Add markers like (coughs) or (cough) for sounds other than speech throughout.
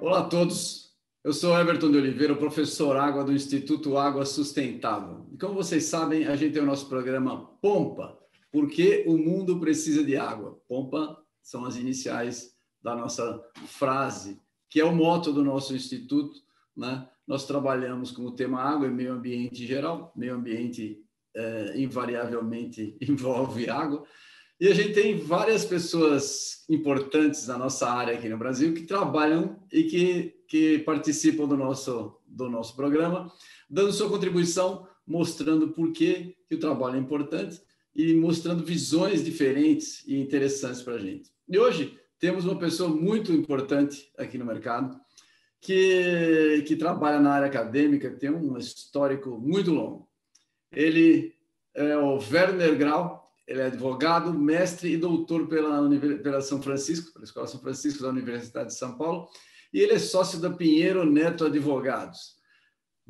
Olá a todos, eu sou Everton de Oliveira, professor Água do Instituto Água Sustentável. E como vocês sabem, a gente tem o nosso programa Pompa, porque o mundo precisa de água. Pompa são as iniciais da nossa frase, que é o moto do nosso instituto. Né? Nós trabalhamos com o tema água e meio ambiente em geral. Meio ambiente é, invariavelmente (laughs) envolve água. E a gente tem várias pessoas importantes na nossa área aqui no Brasil que trabalham e que, que participam do nosso, do nosso programa, dando sua contribuição, mostrando por que, que o trabalho é importante e mostrando visões diferentes e interessantes para a gente. E hoje temos uma pessoa muito importante aqui no mercado, que, que trabalha na área acadêmica, tem um histórico muito longo. Ele é o Werner Grau, ele é advogado, mestre e doutor pela, pela São Francisco, pela Escola São Francisco da Universidade de São Paulo, e ele é sócio da Pinheiro Neto Advogados.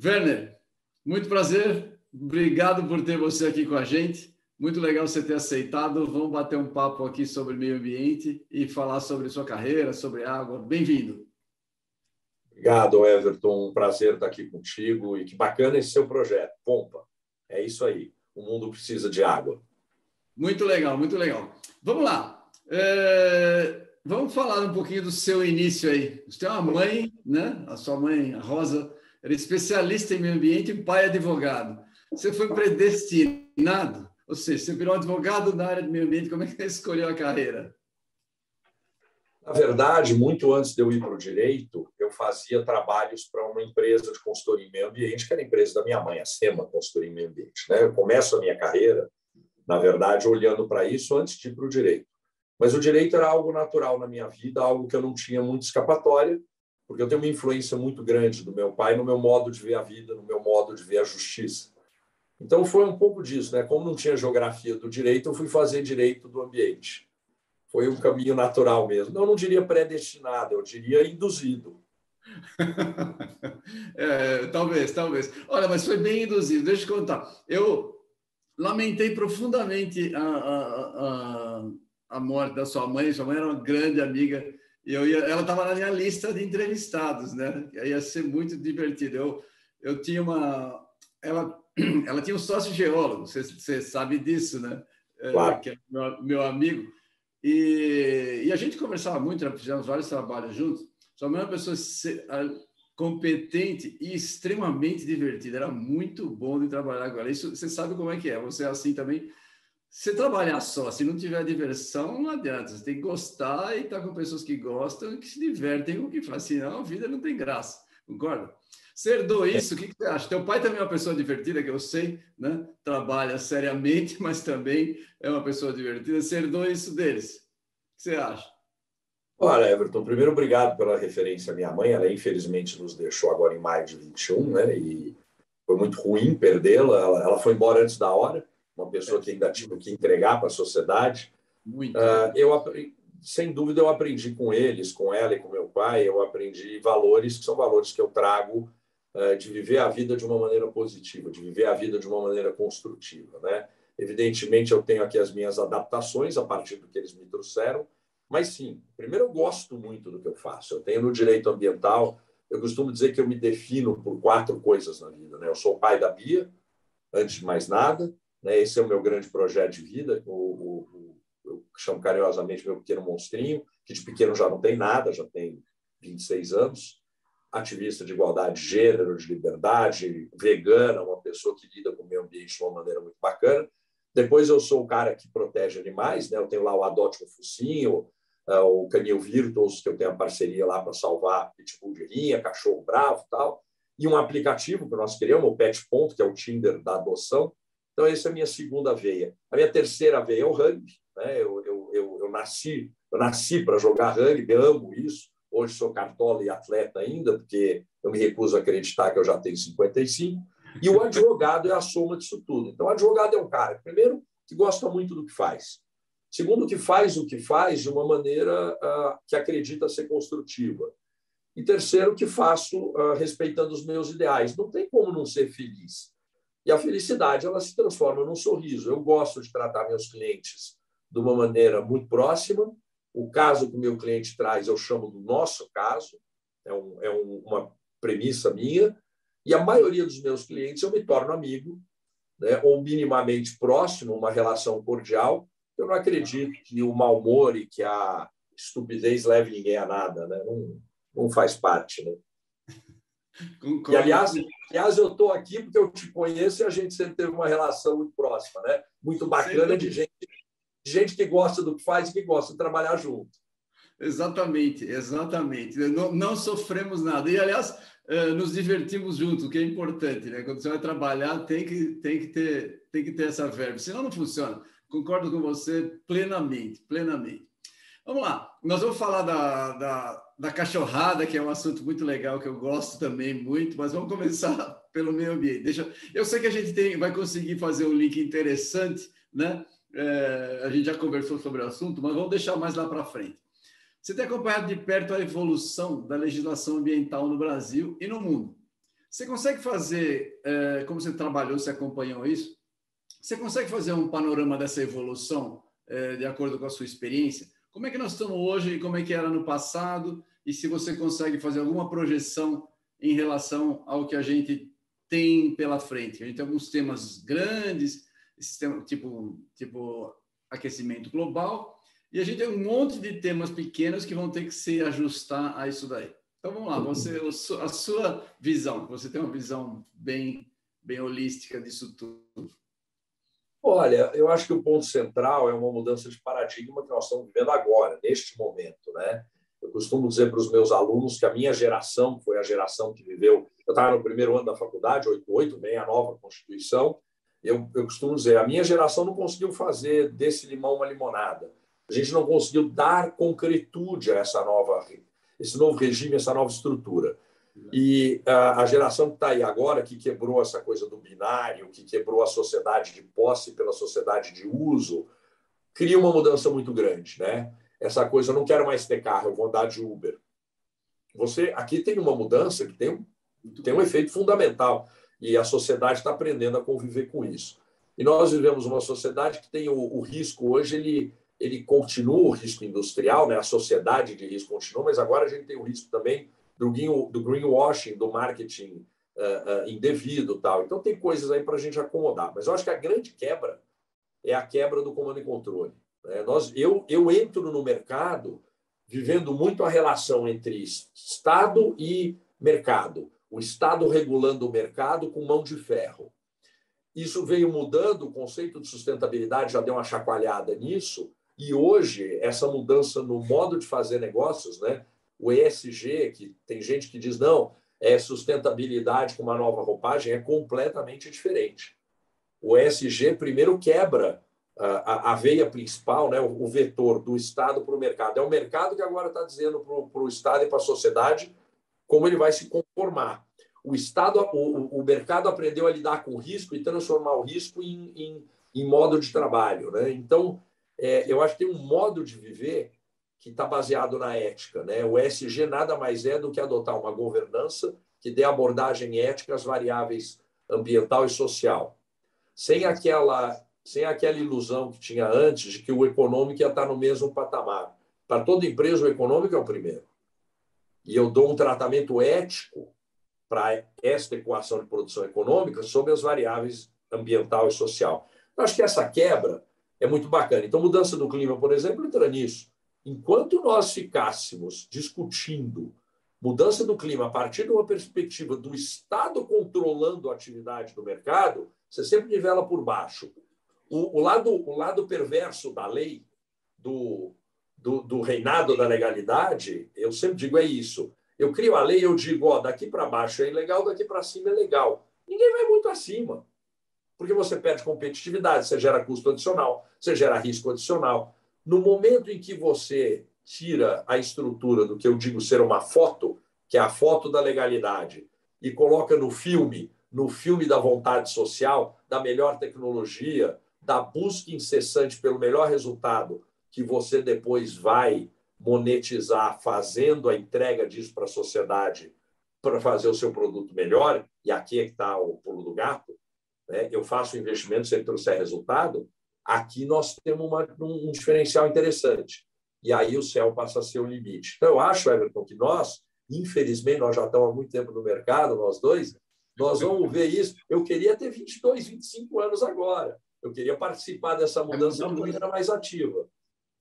Werner, muito prazer, obrigado por ter você aqui com a gente. Muito legal você ter aceitado. Vamos bater um papo aqui sobre meio ambiente e falar sobre sua carreira, sobre água. Bem-vindo. Obrigado, Everton. Um prazer estar aqui contigo e que bacana esse seu projeto. Pompa. É isso aí. O mundo precisa de água. Muito legal, muito legal. Vamos lá. É, vamos falar um pouquinho do seu início aí. Você tem uma mãe, né? A sua mãe, a Rosa, era especialista em meio ambiente e pai advogado. Você foi predestinado? Ou seja, você virou advogado na área de meio ambiente. Como é que você escolheu a carreira? Na verdade, muito antes de eu ir para o direito, eu fazia trabalhos para uma empresa de consultoria em meio ambiente, que era a empresa da minha mãe, a SEMA Consultoria em Meio Ambiente. Né? Eu começo a minha carreira na verdade, olhando para isso antes de ir para o direito. Mas o direito era algo natural na minha vida, algo que eu não tinha muito escapatória, porque eu tenho uma influência muito grande do meu pai no meu modo de ver a vida, no meu modo de ver a justiça. Então foi um pouco disso, né? Como não tinha geografia do direito, eu fui fazer direito do ambiente. Foi um caminho natural mesmo. Não, eu não diria predestinado, eu diria induzido. (laughs) é, talvez, talvez. Olha, mas foi bem induzido. Deixa eu contar. Eu lamentei profundamente a, a, a, a, morte da sua mãe. Sua mãe era uma grande amiga e eu ia, ela estava na minha lista de entrevistados, né? Ia ser muito divertido. Eu, eu tinha uma, ela, (clears throat) ela tinha um sócio geólogo. Você, sabe disso, né? É, claro. Que é meu, meu amigo. E, e a gente conversava muito, já fizemos vários trabalhos juntos. É uma pessoa competente e extremamente divertido. Era muito bom de trabalhar agora. Isso você sabe como é que é. Você é assim também. Se trabalhar só, se não tiver diversão, não adianta. Você tem que gostar e estar tá com pessoas que gostam que se divertem com o que faz. Senão a vida não tem graça. Concorda? Você herdou isso, o que, que você acha? Teu pai também é uma pessoa divertida, que eu sei, né? Trabalha seriamente, (laughs) mas também é uma pessoa divertida. Você herdou isso deles. O que você acha? Olha, Everton, primeiro obrigado pela referência à minha mãe. Ela infelizmente nos deixou agora em maio de 21, né? E foi muito ruim perdê-la. Ela, ela, foi embora antes da hora, uma pessoa que ainda tinha que entregar para a sociedade. Muito. Uh, eu sem dúvida eu aprendi com eles, com ela e com meu pai, eu aprendi valores que são valores que eu trago de viver a vida de uma maneira positiva, de viver a vida de uma maneira construtiva, né? Evidentemente eu tenho aqui as minhas adaptações a partir do que eles me trouxeram mas sim, primeiro eu gosto muito do que eu faço. Eu tenho no direito ambiental, eu costumo dizer que eu me defino por quatro coisas na vida. Né? Eu sou pai da Bia, antes de mais nada. Né? Esse é o meu grande projeto de vida. O, o, o, eu chamo carinhosamente meu pequeno monstrinho, que de pequeno já não tem nada, já tem 26 anos. Ativista de igualdade de gênero, de liberdade, vegana, uma pessoa que lida com o meio ambiente de uma maneira muito bacana. Depois eu sou o cara que protege animais, né? eu tenho lá o Adote um Focinho, uh, o Canil Virtuos, que eu tenho a parceria lá para salvar pitbull de rinha, cachorro bravo tal, e um aplicativo que nós criamos, o Pet Ponto, que é o Tinder da adoção. Então, essa é a minha segunda veia. A minha terceira veia é o rugby. Né? Eu, eu, eu, eu nasci eu nasci para jogar rugby, amo isso. Hoje sou cartola e atleta ainda, porque eu me recuso a acreditar que eu já tenho 55. E o (laughs) advogado é a soma disso tudo. Então, o advogado é um cara, primeiro, que gosta muito do que faz. Segundo, que faz o que faz de uma maneira uh, que acredita ser construtiva. E terceiro, que faço uh, respeitando os meus ideais. Não tem como não ser feliz. E a felicidade ela se transforma num sorriso. Eu gosto de tratar meus clientes de uma maneira muito próxima. O caso que o meu cliente traz eu chamo do nosso caso, é, um, é um, uma premissa minha. E a maioria dos meus clientes eu me torno amigo, né, ou minimamente próximo, uma relação cordial. Eu não acredito que o mau humor e que a estupidez leve ninguém a nada, né? não, não faz parte. Né? E, aliás, aliás, eu estou aqui porque eu te conheço e a gente sempre teve uma relação muito próxima, né? muito bacana de gente, gente que gosta do que faz e que gosta de trabalhar junto. Exatamente, exatamente. Não, não sofremos nada. E, aliás, eh, nos divertimos juntos, o que é importante, né? Quando você vai trabalhar, tem que, tem que, ter, tem que ter essa verba, senão não funciona. Concordo com você plenamente, plenamente. Vamos lá, nós vamos falar da, da, da cachorrada, que é um assunto muito legal, que eu gosto também muito, mas vamos começar (laughs) pelo meio ambiente. Deixa, eu sei que a gente tem, vai conseguir fazer um link interessante, né? É, a gente já conversou sobre o assunto, mas vamos deixar mais lá para frente. Você tem acompanhado de perto a evolução da legislação ambiental no Brasil e no mundo. Você consegue fazer, é, como você trabalhou, você acompanhou isso, você consegue fazer um panorama dessa evolução é, de acordo com a sua experiência? Como é que nós estamos hoje e como é que era no passado? E se você consegue fazer alguma projeção em relação ao que a gente tem pela frente? A gente tem alguns temas grandes, tipo, tipo aquecimento global, e a gente tem um monte de temas pequenos que vão ter que se ajustar a isso daí. Então vamos lá, você, a sua visão, você tem uma visão bem, bem holística disso tudo. Olha, eu acho que o ponto central é uma mudança de paradigma que nós estamos vivendo agora, neste momento. Né? Eu costumo dizer para os meus alunos que a minha geração foi a geração que viveu. Eu estava no primeiro ano da faculdade, 88, bem a nova Constituição. Eu, eu costumo dizer, a minha geração não conseguiu fazer desse limão uma limonada a gente não conseguiu dar concretude a essa nova, esse novo regime, essa nova estrutura. E a, geração que está aí agora, que quebrou essa coisa do binário, que quebrou a sociedade de posse pela sociedade de uso, cria uma mudança muito grande, né? Essa coisa, eu não quero mais ter carro, eu vou andar de Uber. Você aqui tem uma mudança que tem tem um efeito fundamental e a sociedade está aprendendo a conviver com isso. E nós vivemos uma sociedade que tem o, o risco hoje ele ele continua o risco industrial, né? a sociedade de risco continua, mas agora a gente tem o risco também do, do greenwashing, do marketing uh, uh, indevido tal. Então tem coisas aí para a gente acomodar. Mas eu acho que a grande quebra é a quebra do comando e controle. Né? Nós, eu, eu entro no mercado vivendo muito a relação entre Estado e mercado. O Estado regulando o mercado com mão de ferro. Isso veio mudando, o conceito de sustentabilidade já deu uma chacoalhada nisso, e hoje, essa mudança no modo de fazer negócios, né? o ESG, que tem gente que diz, não, é sustentabilidade com uma nova roupagem, é completamente diferente. O ESG, primeiro, quebra a, a veia principal, né? o, vetor do Estado para o mercado. É o mercado que agora está dizendo para o Estado e para a sociedade como ele vai se conformar. O Estado, o, o mercado aprendeu a lidar com o risco e transformar o risco em, em, em modo de trabalho. Né? Então, é, eu acho que tem um modo de viver que está baseado na ética. Né? O ESG nada mais é do que adotar uma governança que dê abordagem ética às variáveis ambiental e social, sem aquela, sem aquela ilusão que tinha antes de que o econômico ia estar no mesmo patamar. Para toda empresa, o econômico é o primeiro. E eu dou um tratamento ético para esta equação de produção econômica sobre as variáveis ambiental e social. Eu acho que essa quebra é muito bacana. Então, mudança do clima, por exemplo, entra nisso. Enquanto nós ficássemos discutindo mudança do clima a partir de uma perspectiva do Estado controlando a atividade do mercado, você sempre nivela por baixo. O, o lado, o lado perverso da lei, do, do, do, reinado da legalidade, eu sempre digo é isso. Eu crio a lei, eu digo, ó, daqui para baixo é ilegal, daqui para cima é legal. Ninguém vai muito acima porque você perde competitividade, você gera custo adicional, você gera risco adicional. No momento em que você tira a estrutura do que eu digo ser uma foto, que é a foto da legalidade, e coloca no filme, no filme da vontade social, da melhor tecnologia, da busca incessante pelo melhor resultado, que você depois vai monetizar fazendo a entrega disso para a sociedade para fazer o seu produto melhor, e aqui é que está o pulo do gato, né? eu faço investimento se ele trouxer resultado, aqui nós temos uma, um diferencial interessante. E aí o céu passa a ser o limite. Então, eu acho, Everton, que nós, infelizmente, nós já estamos há muito tempo no mercado, nós dois, nós vamos ver isso. Eu queria ter 22, 25 anos agora. Eu queria participar dessa mudança de maneira mais ativa.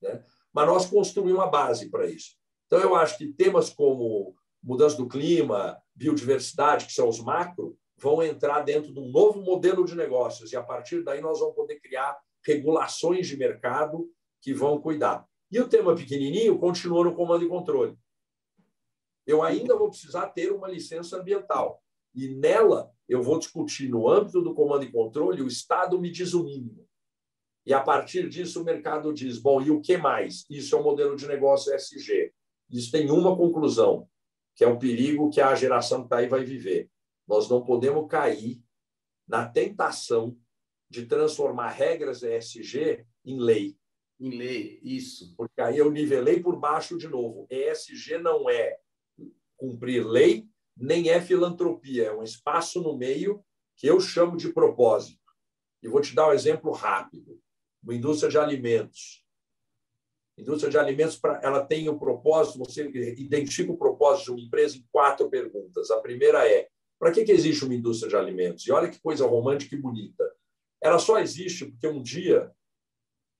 Né? Mas nós construímos uma base para isso. Então, eu acho que temas como mudança do clima, biodiversidade, que são os macro, vão entrar dentro de um novo modelo de negócios. E, a partir daí, nós vamos poder criar regulações de mercado que vão cuidar. E o tema pequenininho continua no comando e controle. Eu ainda vou precisar ter uma licença ambiental. E nela, eu vou discutir, no âmbito do comando e controle, o Estado me diz o mínimo. E a partir disso, o mercado diz: bom, e o que mais? Isso é um modelo de negócio SG. Isso tem uma conclusão, que é o perigo que a geração que está aí vai viver. Nós não podemos cair na tentação de transformar regras ESG em lei. Em lei, isso. Porque aí eu nivelei por baixo de novo. ESG não é cumprir lei, nem é filantropia, é um espaço no meio que eu chamo de propósito. E vou te dar um exemplo rápido. Uma indústria de alimentos. Indústria de alimentos, ela tem o um propósito, você identifica o propósito de uma empresa em quatro perguntas. A primeira é, para que, que existe uma indústria de alimentos? E olha que coisa romântica e bonita. Ela só existe porque um dia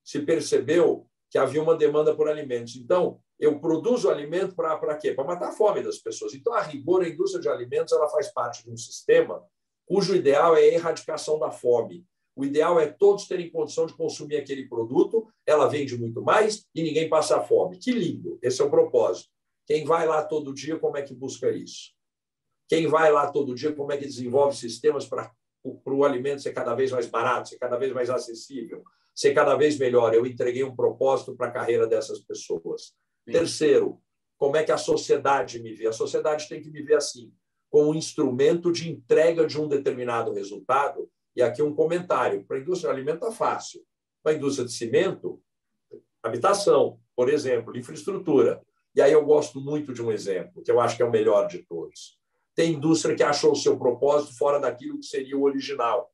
se percebeu que havia uma demanda por alimentos. Então, eu produzo alimento para quê? Para matar a fome das pessoas. Então, a rigor, a indústria de alimentos ela faz parte de um sistema cujo ideal é a erradicação da fome. O ideal é todos terem condição de consumir aquele produto, ela vende muito mais e ninguém passa fome. Que lindo! Esse é o propósito. Quem vai lá todo dia, como é que busca isso? Quem vai lá todo dia, como é que desenvolve sistemas para o alimento ser cada vez mais barato, ser cada vez mais acessível, ser cada vez melhor? Eu entreguei um propósito para a carreira dessas pessoas. Terceiro, como é que a sociedade me vê? A sociedade tem que me ver assim, como um instrumento de entrega de um determinado resultado. E aqui um comentário: para a indústria de alimento está fácil. Para a indústria de cimento, habitação, por exemplo, infraestrutura. E aí eu gosto muito de um exemplo, que eu acho que é o melhor de todos. Tem indústria que achou o seu propósito fora daquilo que seria o original.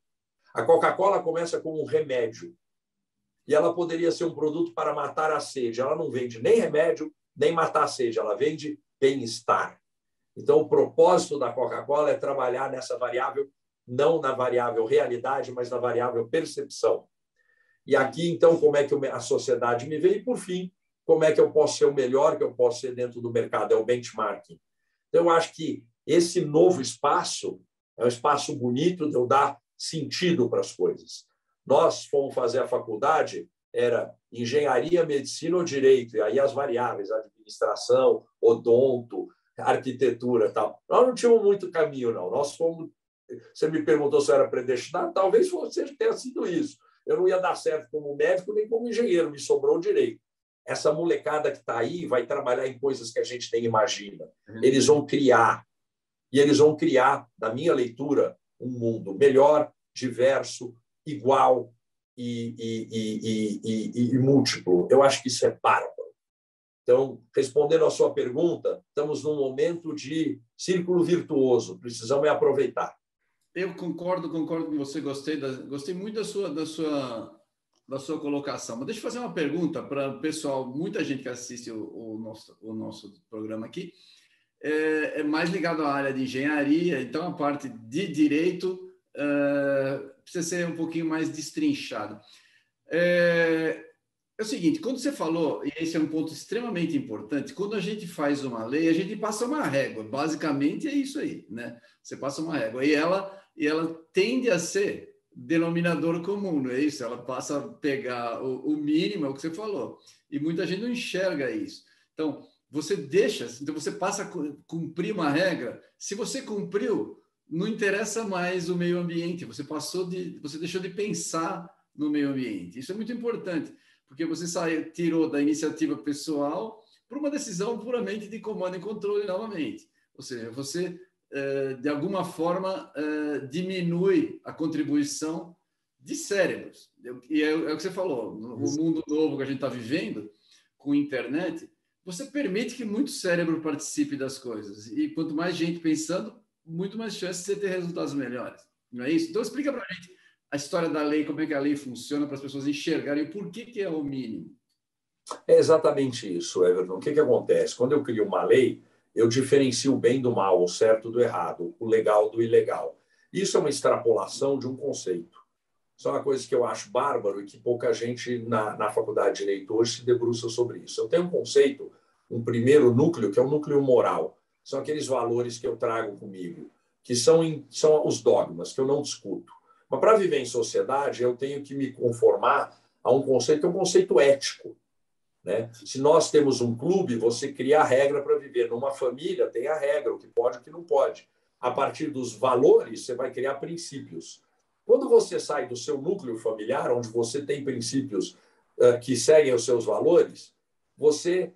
A Coca-Cola começa como um remédio e ela poderia ser um produto para matar a sede. Ela não vende nem remédio, nem matar a sede, ela vende bem-estar. Então, o propósito da Coca-Cola é trabalhar nessa variável, não na variável realidade, mas na variável percepção. E aqui, então, como é que a sociedade me vê? E, por fim, como é que eu posso ser o melhor que eu posso ser dentro do mercado? É o benchmarking. Então, eu acho que esse novo espaço é um espaço bonito de eu dar sentido para as coisas. Nós fomos fazer a faculdade, era engenharia, medicina ou direito, e aí as variáveis, administração, odonto, arquitetura tal. Nós não tínhamos muito caminho, não. Nós fomos. Você me perguntou se eu era predestinado, talvez você tenha sido isso. Eu não ia dar certo como médico nem como engenheiro, me sobrou direito. Essa molecada que está aí vai trabalhar em coisas que a gente nem imagina. Uhum. Eles vão criar. E eles vão criar, na minha leitura, um mundo melhor, diverso, igual e, e, e, e, múltiplo. Eu acho que isso é bárbaro. Então, respondendo à sua pergunta, estamos num momento de círculo virtuoso, precisamos aproveitar. Eu concordo, concordo com você, gostei, da, gostei muito da sua, da, sua, da sua colocação. Mas deixa eu fazer uma pergunta para o pessoal, muita gente que assiste o, o, nosso, o nosso programa aqui, é, é mais ligado à área de engenharia, então a parte de direito uh, precisa ser um pouquinho mais destrinchado. É, é, o seguinte, quando você falou, e esse é um ponto extremamente importante, quando a gente faz uma lei, a gente passa uma régua, basicamente é isso aí, né? Você passa uma régua e ela, e ela tende a ser denominador comum, não é isso? Ela passa a pegar o, o mínimo, é o que você falou, e muita gente não enxerga isso. Então, você deixa, então você passa a cumprir uma regra, se você cumpriu, não interessa mais o meio ambiente, você passou de, você deixou de pensar no meio ambiente. Isso é muito importante, porque você saiu, tirou da iniciativa pessoal para uma decisão puramente de comando e controle novamente. Ou seja, você de alguma forma eh, diminui a contribuição de cérebros. E é, é o que você falou, no mundo novo que a gente está vivendo, com internet, você permite que muito cérebro participe das coisas. E quanto mais gente pensando, muito mais chance de você ter resultados melhores. Não é isso? Então, explica para a gente a história da lei, como é que a lei funciona para as pessoas enxergarem o porquê que é o mínimo. É exatamente isso, Everton. O que, que acontece? Quando eu crio uma lei, eu diferencio o bem do mal, o certo do errado, o legal do ilegal. Isso é uma extrapolação de um conceito. Isso é uma coisa que eu acho bárbaro e que pouca gente na, na faculdade de Direito hoje se debruça sobre isso. Eu tenho um conceito, um primeiro núcleo, que é o núcleo moral. São aqueles valores que eu trago comigo, que são, em, são os dogmas, que eu não discuto. Mas para viver em sociedade, eu tenho que me conformar a um conceito que é um conceito ético. Né? Se nós temos um clube, você cria a regra para viver. Numa família, tem a regra, o que pode e o que não pode. A partir dos valores, você vai criar princípios. Quando você sai do seu núcleo familiar, onde você tem princípios uh, que seguem os seus valores, você,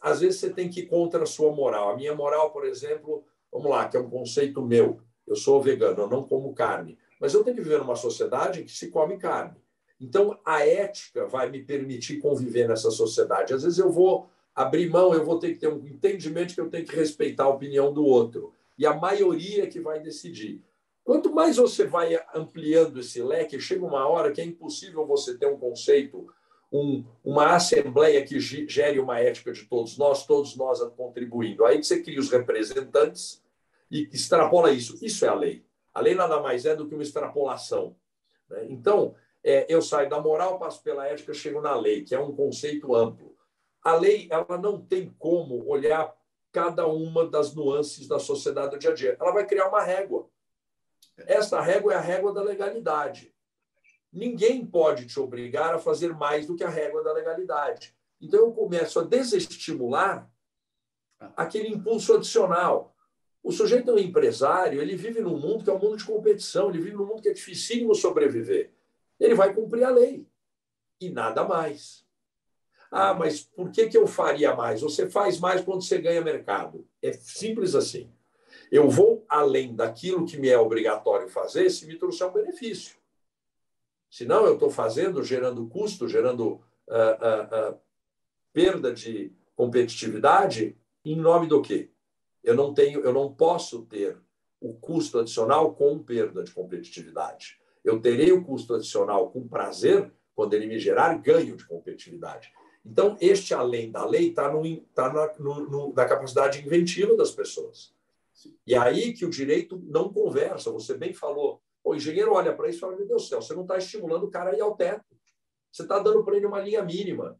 às vezes, você tem que ir contra a sua moral. A minha moral, por exemplo, vamos lá, que é um conceito meu. Eu sou vegano, eu não como carne. Mas eu tenho que viver numa sociedade que se come carne. Então, a ética vai me permitir conviver nessa sociedade. Às vezes, eu vou abrir mão, eu vou ter que ter um entendimento que eu tenho que respeitar a opinião do outro. E a maioria que vai decidir. Quanto mais você vai ampliando esse leque, chega uma hora que é impossível você ter um conceito, um, uma assembleia que gere uma ética de todos nós, todos nós contribuindo. Aí você cria os representantes e extrapola isso. Isso é a lei. A lei nada mais é do que uma extrapolação. Né? Então, é, eu saio da moral, passo pela ética, chego na lei, que é um conceito amplo. A lei ela não tem como olhar cada uma das nuances da sociedade do dia a dia. Ela vai criar uma régua. Esta régua é a régua da legalidade. Ninguém pode te obrigar a fazer mais do que a régua da legalidade. Então eu começo a desestimular aquele impulso adicional. O sujeito é um empresário, ele vive num mundo que é um mundo de competição, ele vive num mundo que é dificílimo sobreviver ele vai cumprir a lei e nada mais. Ah, mas por que, que eu faria mais? Você faz mais quando você ganha mercado. É simples assim. Eu vou além daquilo que me é obrigatório fazer se me trouxer um benefício. Senão, eu estou fazendo, gerando custo, gerando uh, uh, uh, perda de competitividade, em nome do quê? Eu não tenho, eu não posso ter o custo adicional com perda de competitividade eu terei o custo adicional com prazer quando ele me gerar ganho de competitividade. Então, este além da lei está tá na, no, na capacidade inventiva das pessoas. E aí que o direito não conversa. Você bem falou. O engenheiro olha para isso e fala: Meu Deus do céu, você não está estimulando o cara a ir ao teto. Você está dando para ele uma linha mínima.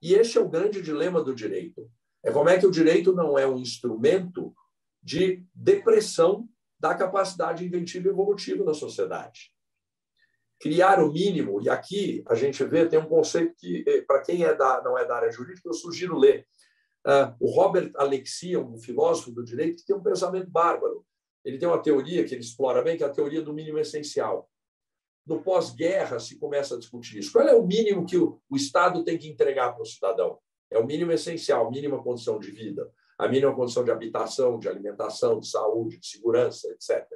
E este é o grande dilema do direito. É como é que o direito não é um instrumento de depressão da capacidade inventiva e evolutiva da sociedade criar o mínimo, e aqui a gente vê, tem um conceito que, eh, para quem é da, não é da área jurídica, eu sugiro ler. Uh, o Robert Alexia, um filósofo do direito, que tem um pensamento bárbaro. Ele tem uma teoria que ele explora bem, que é a teoria do mínimo essencial. No pós-guerra se começa a discutir isso. Qual é o mínimo que o, o Estado tem que entregar para o cidadão? É o mínimo essencial, mínima condição de vida, a mínima condição de habitação, de alimentação, de saúde, de segurança, etc.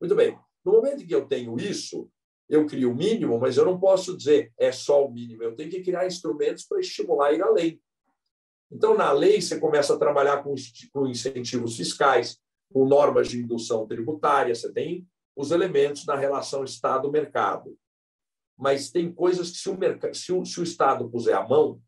Muito bem. No momento em que eu tenho isso, eu crio o mínimo, mas eu não posso dizer é só o mínimo. Eu tenho que criar instrumentos para estimular ir além. Então, na lei, você começa a trabalhar com, incentivos fiscais, com normas de indução tributária, você tem os elementos na relação Estado-mercado. Mas tem coisas que, se o, mercado, se, o, se o Estado puser a mão,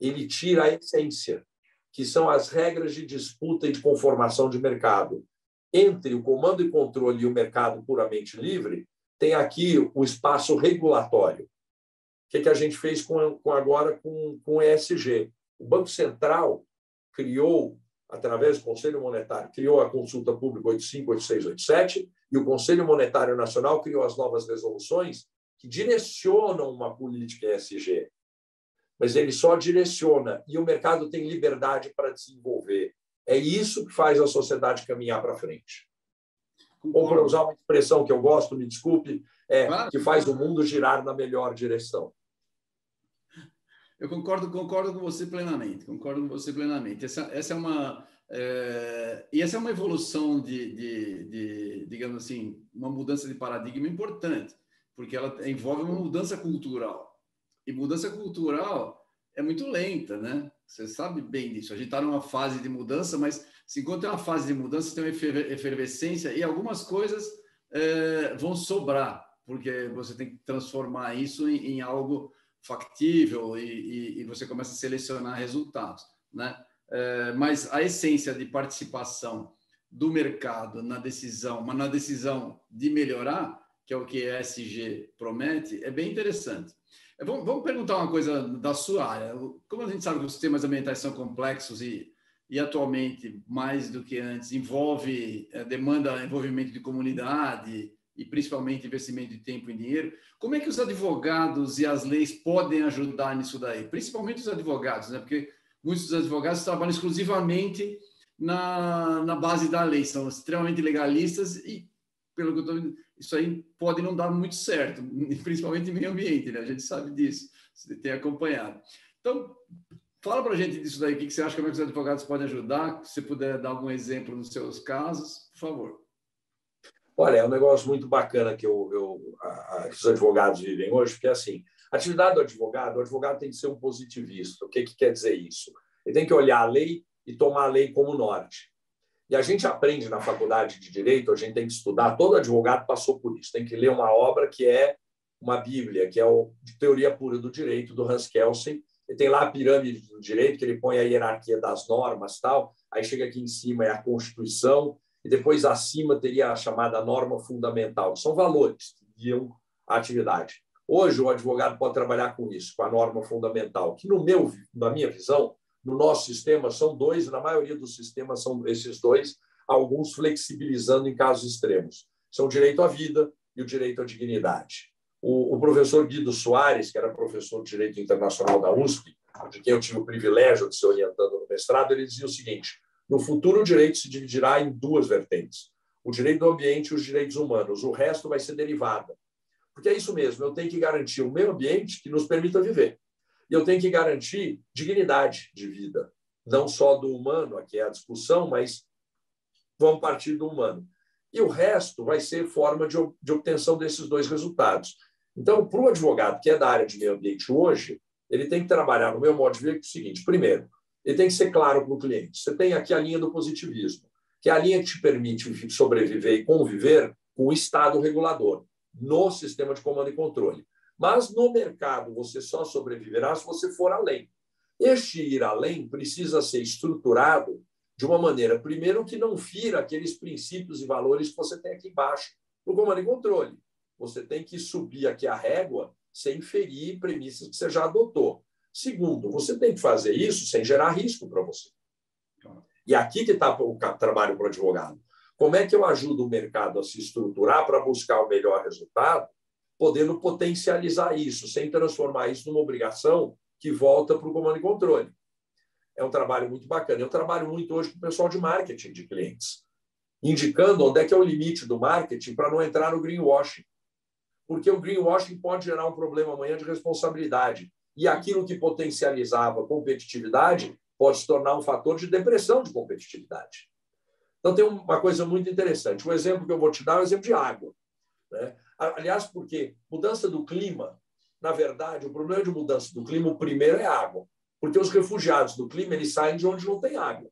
ele tira a essência, que são as regras de disputa e de conformação de mercado. Entre o comando e controle e o mercado puramente livre, tem aqui o espaço regulatório. O que, que a gente fez com, com agora com, com o ESG? O Banco Central criou, através do Conselho Monetário, criou a consulta pública 85, 86, 87, e o Conselho Monetário Nacional criou as novas resoluções que direcionam uma política ESG. Mas ele só direciona e o mercado tem liberdade para desenvolver. É isso que faz a sociedade caminhar para frente ou para usar uma expressão que eu gosto, me desculpe, é claro. que faz o mundo girar na melhor direção. Eu concordo, concordo com você plenamente, concordo com você plenamente. Essa, essa é uma é, e essa é uma evolução de, de, de, digamos assim, uma mudança de paradigma importante, porque ela envolve uma mudança cultural. E mudança cultural é muito lenta, né? Você sabe bem disso. A gente está numa fase de mudança, mas se enquanto é uma fase de mudança, tem uma efervescência e algumas coisas é, vão sobrar, porque você tem que transformar isso em, em algo factível e, e, e, você começa a selecionar resultados, né? É, mas a essência de participação do mercado na decisão, mas na decisão de melhorar, que é o que a ESG promete, é bem interessante. Vamos, vamos perguntar uma coisa da sua área. Como a gente sabe que os sistemas ambientais são complexos e, e atualmente, mais do que antes, envolve, é, demanda envolvimento de comunidade, e principalmente investimento de tempo e dinheiro, como é que os advogados e as leis podem ajudar nisso daí? Principalmente os advogados, né? Porque muitos dos advogados trabalham exclusivamente na, na base da lei, são extremamente legalistas e, pelo que eu estou isso aí pode não dar muito certo, (laughs) principalmente em meio ambiente, né? A gente sabe disso, você tem acompanhado. Então, fala para a gente disso daí, o que você acha, como é que os advogados podem ajudar, se puder dar algum exemplo nos seus casos, por favor. Olha, é um negócio muito bacana que, eu, eu a, que os advogados vivem hoje, porque assim, a atividade do advogado, o advogado tem que ser um positivista. O que, que quer dizer isso? Ele tem que olhar a lei e tomar a lei como norte. E a gente aprende na faculdade de direito, a gente tem que estudar, todo advogado passou por isso, tem que ler uma obra que é uma Bíblia, que é o de teoria pura do direito do Hans Kelsen. E tem lá a pirâmide do direito, que ele põe a hierarquia das normas, tal. Aí chega aqui em cima é a Constituição, e depois acima teria a chamada norma fundamental, que são valores que guiam a atividade. Hoje, o advogado pode trabalhar com isso, com a norma fundamental, que, no meu, na minha visão, no nosso sistema, são dois, na maioria dos sistemas são esses dois, alguns flexibilizando em casos extremos. São o direito à vida e o direito à dignidade. O, o professor Guido Soares, que era professor de Direito Internacional da USP, de quem eu tive o privilégio de ser orientando no mestrado, ele dizia o seguinte: no futuro, o direito se dividirá em duas vertentes: o direito do ambiente e os direitos humanos. O resto vai ser derivada. Porque é isso mesmo, eu tenho que garantir o meio ambiente que nos permita viver. E eu tenho que garantir dignidade de vida, não só do humano, aqui é a discussão, mas vamos partir do humano. E o resto vai ser forma de, de obtenção desses dois resultados. Então, para o advogado que é da área de meio ambiente hoje, ele tem que trabalhar, no meu modo de ver, é o seguinte: primeiro, ele tem que ser claro para o cliente. Você tem aqui a linha do positivismo, que é a linha que te permite sobreviver e conviver com o Estado regulador no sistema de comando e controle. Mas no mercado você só sobreviverá se você for além. Este ir além precisa ser estruturado de uma maneira, primeiro, que não fira aqueles princípios e valores que você tem aqui embaixo no comando e controle. Você tem que subir aqui a régua sem ferir premissas que você já adotou. Segundo, você tem que fazer isso sem gerar risco para você. E aqui que está o trabalho para o advogado. Como é que eu ajudo o mercado a se estruturar para buscar o melhor resultado, podendo potencializar isso, sem transformar isso numa obrigação que volta para o comando e controle? É um trabalho muito bacana. Eu trabalho muito hoje com o pessoal de marketing de clientes, indicando onde é que é o limite do marketing para não entrar no greenwashing. Porque o greenwashing pode gerar um problema amanhã de responsabilidade e aquilo que potencializava competitividade pode se tornar um fator de depressão de competitividade. Então, tem uma coisa muito interessante. O exemplo que eu vou te dar é o exemplo de água. Né? Aliás, porque mudança do clima, na verdade, o problema de mudança do clima, o primeiro é água. Porque os refugiados do clima eles saem de onde não tem água.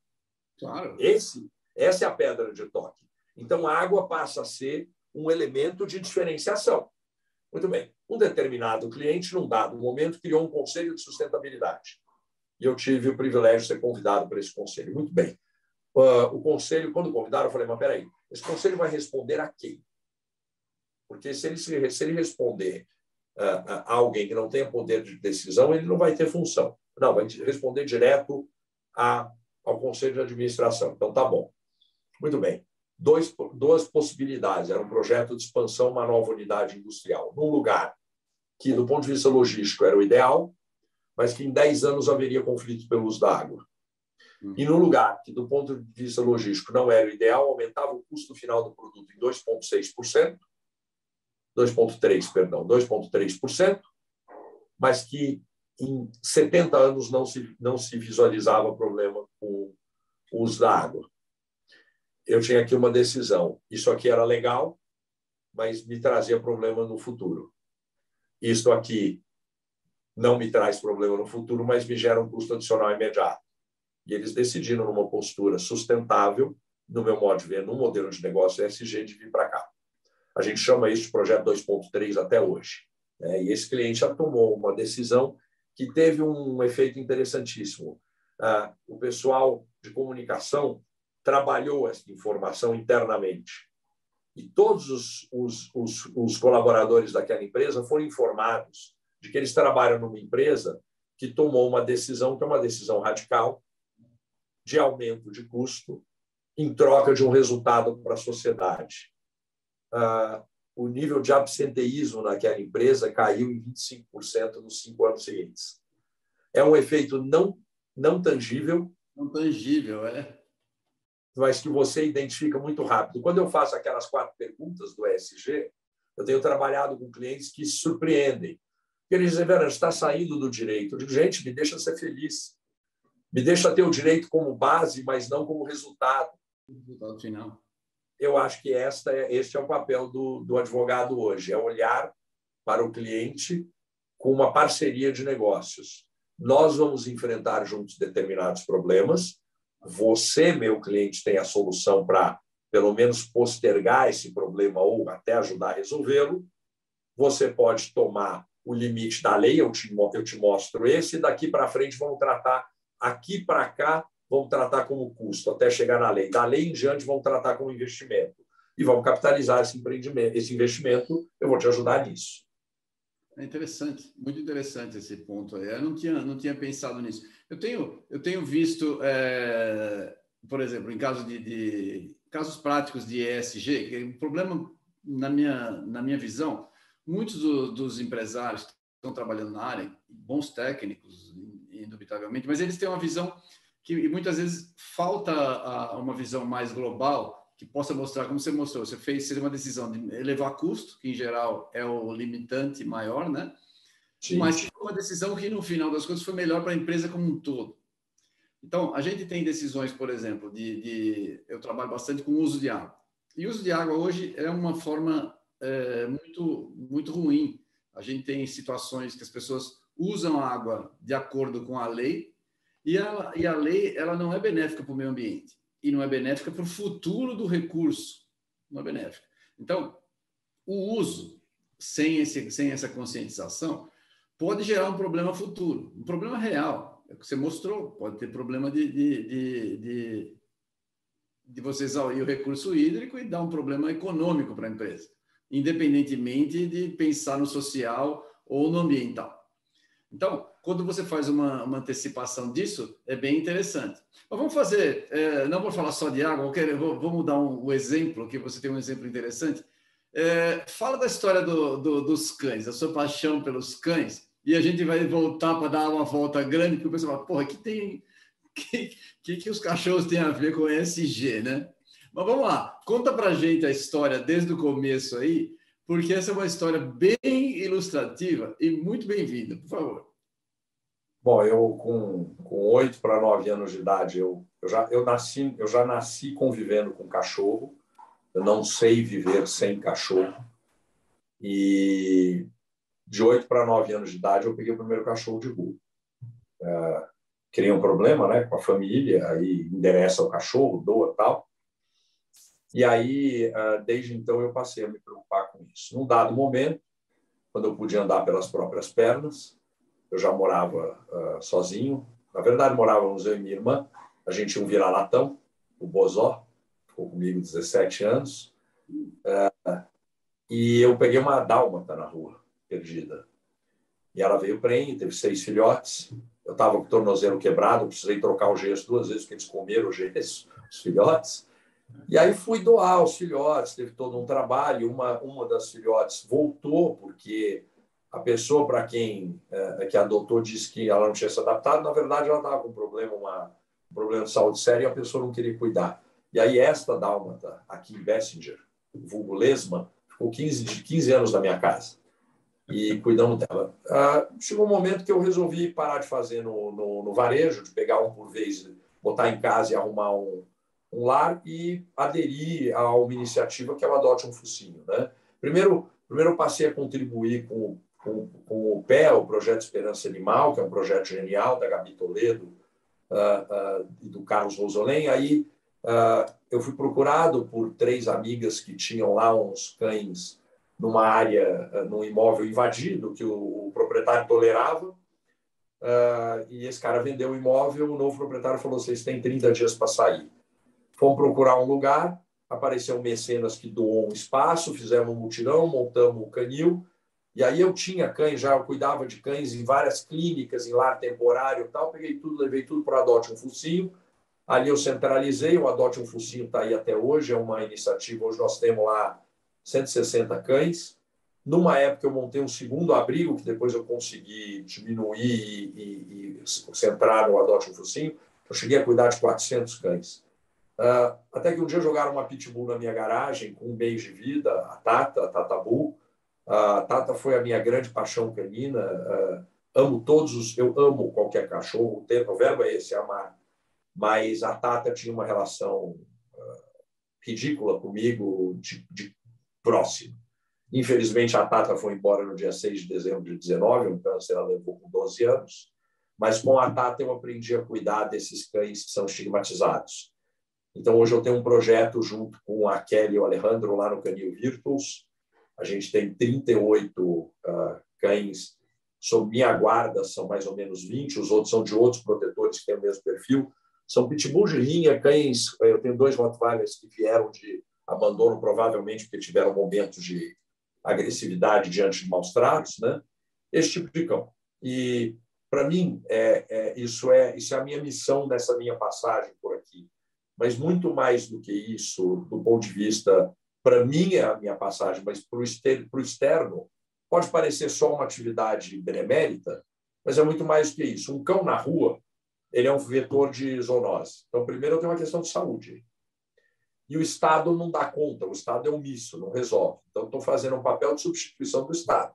Claro. Esse, essa é a pedra de toque. Então, a água passa a ser um elemento de diferenciação. Muito bem. Um determinado cliente, num dado momento, criou um conselho de sustentabilidade. E eu tive o privilégio de ser convidado para esse conselho. Muito bem. Uh, o conselho, quando convidaram, eu falei, mas peraí, esse conselho vai responder a quem? Porque se ele, se ele responder uh, a alguém que não tenha poder de decisão, ele não vai ter função. Não, vai responder direto a, ao conselho de administração. Então, tá bom. Muito bem dois, duas possibilidades. Era um projeto de expansão, uma nova unidade industrial, num lugar que, do ponto de vista logístico, era o ideal, mas que em 10 anos haveria conflito pelo uso da água. E no lugar que, do ponto de vista logístico, não era o ideal, aumentava o custo final do produto em 2,6%, 2,3%, perdão, 2,3%, mas que em 70 anos não se, não se visualizava problema com o uso da água eu tinha aqui uma decisão. Isso aqui era legal, mas me trazia problema no futuro. Isto aqui não me traz problema no futuro, mas me gera um custo adicional imediato. E eles decidiram numa postura sustentável, no meu modo de ver, num modelo de negócio SG, de vir para cá. A gente chama isso de projeto 2.3 até hoje. Né? E esse cliente já tomou uma decisão que teve um efeito interessantíssimo. Ah, o pessoal de comunicação trabalhou essa informação internamente. E todos os, os, os, os colaboradores daquela empresa foram informados de que eles trabalham numa empresa que tomou uma decisão, que é uma decisão radical, de aumento de custo em troca de um resultado para a sociedade. Ah, o nível de absenteísmo naquela empresa caiu em 25% nos cinco anos seguintes. É um efeito não, não tangível. Não tangível, é. Mas que você identifica muito rápido. Quando eu faço aquelas quatro perguntas do ESG, eu tenho trabalhado com clientes que se surpreendem. Eles dizem, Vera, está saindo do direito. Eu digo, gente, me deixa ser feliz. Me deixa ter o direito como base, mas não como resultado. Resultado final eu acho que esta é, este é o papel do, do advogado hoje, é olhar para o cliente com uma parceria de negócios. Nós vamos enfrentar juntos determinados problemas. Você, meu cliente, tem a solução para, pelo menos, postergar esse problema ou até ajudar a resolvê-lo. Você pode tomar o limite da lei, eu te, eu te mostro esse, e daqui para frente vamos tratar aqui para cá vão tratar como custo até chegar na lei. Da lei em diante, vão tratar como investimento. E vão capitalizar esse empreendimento, esse investimento. Eu vou te ajudar nisso. É interessante, muito interessante esse ponto. Eu não tinha, não tinha pensado nisso. Eu tenho, eu tenho visto, é, por exemplo, em caso de, de, casos práticos de ESG, que o é problema, na minha, na minha visão, muitos do, dos empresários que estão trabalhando na área, bons técnicos, indubitavelmente, mas eles têm uma visão que muitas vezes falta a, uma visão mais global que possa mostrar, como você mostrou, você fez seria uma decisão de elevar custo, que em geral é o limitante maior, né? Sim. Mas foi uma decisão que no final das contas foi melhor para a empresa como um todo. Então, a gente tem decisões, por exemplo, de, de eu trabalho bastante com o uso de água. E o uso de água hoje é uma forma é, muito muito ruim. A gente tem situações que as pessoas usam a água de acordo com a lei e a, e a lei ela não é benéfica para o meio ambiente e não é benéfica para o futuro do recurso. Não é benéfica. Então, o uso sem, esse, sem essa conscientização pode gerar um problema futuro, um problema real. É o que você mostrou, pode ter problema de, de, de, de, de você exaurir o recurso hídrico e dar um problema econômico para a empresa, independentemente de pensar no social ou no ambiental. Então, quando você faz uma, uma antecipação disso, é bem interessante. Mas vamos fazer, é, não vou falar só de água, vou, vou mudar um, um, exemplo, que você tem um exemplo interessante. É, fala da história do, do, dos cães, da sua paixão pelos cães, e a gente vai voltar para dar uma volta grande, porque o pessoal fala, porra, que tem. que, que, que os cachorros têm a ver com ESG, né? Mas vamos lá, conta para gente a história desde o começo aí, porque essa é uma história bem ilustrativa e muito bem-vinda, por favor. Bom, eu com oito para nove anos de idade, eu, eu, já, eu, nasci, eu já nasci convivendo com cachorro. Eu não sei viver sem cachorro. E de oito para nove anos de idade, eu peguei o primeiro cachorro de rua. É, criei um problema né, com a família, aí endereça o cachorro, doa tal. E aí, é, desde então, eu passei a me preocupar com isso. Num dado momento, quando eu podia andar pelas próprias pernas, eu já morava uh, sozinho. Na verdade, morávamos eu e minha irmã. A gente tinha um vira-latão, o Bozó, ficou comigo 17 anos. Uh, e eu peguei uma dálmata na rua, perdida. E ela veio prenhe, teve seis filhotes. Eu estava com o tornozelo quebrado, precisei trocar o gesso duas vezes, porque eles comeram o gesso, os filhotes. E aí fui doar os filhotes, teve todo um trabalho. Uma, uma das filhotes voltou, porque a pessoa para quem é, que adotou disse que ela não tinha se adaptado, na verdade ela estava com um problema, uma, um problema de saúde sério e a pessoa não queria cuidar. E aí esta dálmata, aqui em Bessinger, vulgo Lesma, ficou 15, 15 anos na minha casa e cuidando dela. Ah, chegou um momento que eu resolvi parar de fazer no, no, no, varejo, de pegar um por vez, botar em casa e arrumar um, um lar e aderir a uma iniciativa que é o Adote um Focinho. Né? Primeiro, primeiro passei a contribuir com com, com o Pé, o Projeto Esperança Animal, que é um projeto genial da Gabi Toledo uh, uh, e do Carlos Rosolém. Aí uh, eu fui procurado por três amigas que tinham lá uns cães numa área, num imóvel invadido que o, o proprietário tolerava. Uh, e esse cara vendeu o imóvel, o novo proprietário falou: vocês têm 30 dias para sair. Fomos procurar um lugar, apareceu um mecenas que doou um espaço, fizemos um mutirão, montamos um canil. E aí eu tinha cães já, eu cuidava de cães em várias clínicas, em lar temporário e tal. Peguei tudo, levei tudo para Adote um Focinho. Ali eu centralizei, o Adote um Focinho está aí até hoje, é uma iniciativa. Hoje nós temos lá 160 cães. Numa época eu montei um segundo abrigo, que depois eu consegui diminuir e, e, e centrar no Adote um Focinho. Eu cheguei a cuidar de 400 cães. Uh, até que um dia jogaram uma pitbull na minha garagem com um beijo de vida, a Tata, a Tata Bull. A Tata foi a minha grande paixão canina. Uh, amo todos os. Eu amo qualquer cachorro, o, termo, o verbo é esse, amar. Mas a Tata tinha uma relação uh, ridícula comigo, de, de próximo. Infelizmente, a Tata foi embora no dia 6 de dezembro de 19, um câncer ela levou com 12 anos. Mas com a Tata eu aprendi a cuidar desses cães que são estigmatizados então, hoje eu tenho um projeto junto com a Kelly e o Alejandro lá no Canil Virtuals. A gente tem 38 uh, ah, cães sob minha guarda, são mais ou menos 20, os outros são de outros protetores que têm o mesmo perfil. São pitbulls de linha, cães. Eu tenho dois Rottweilers que vieram de abandono, provavelmente porque tiveram momentos de agressividade diante de maus tratos, né? Esse tipo de cão. E, para mim, é, é, isso, é, isso é a minha missão nessa minha passagem por aqui mas muito mais do que isso, do ponto de vista, para mim, é a minha passagem, mas para o externo, pode parecer só uma atividade benemérita, mas é muito mais do que isso. Um cão na rua, ele é um vetor de zoonose. Então, primeiro, eu tenho uma questão de saúde. E o Estado não dá conta, o Estado é omisso, não resolve. Então, estou fazendo um papel de substituição do Estado.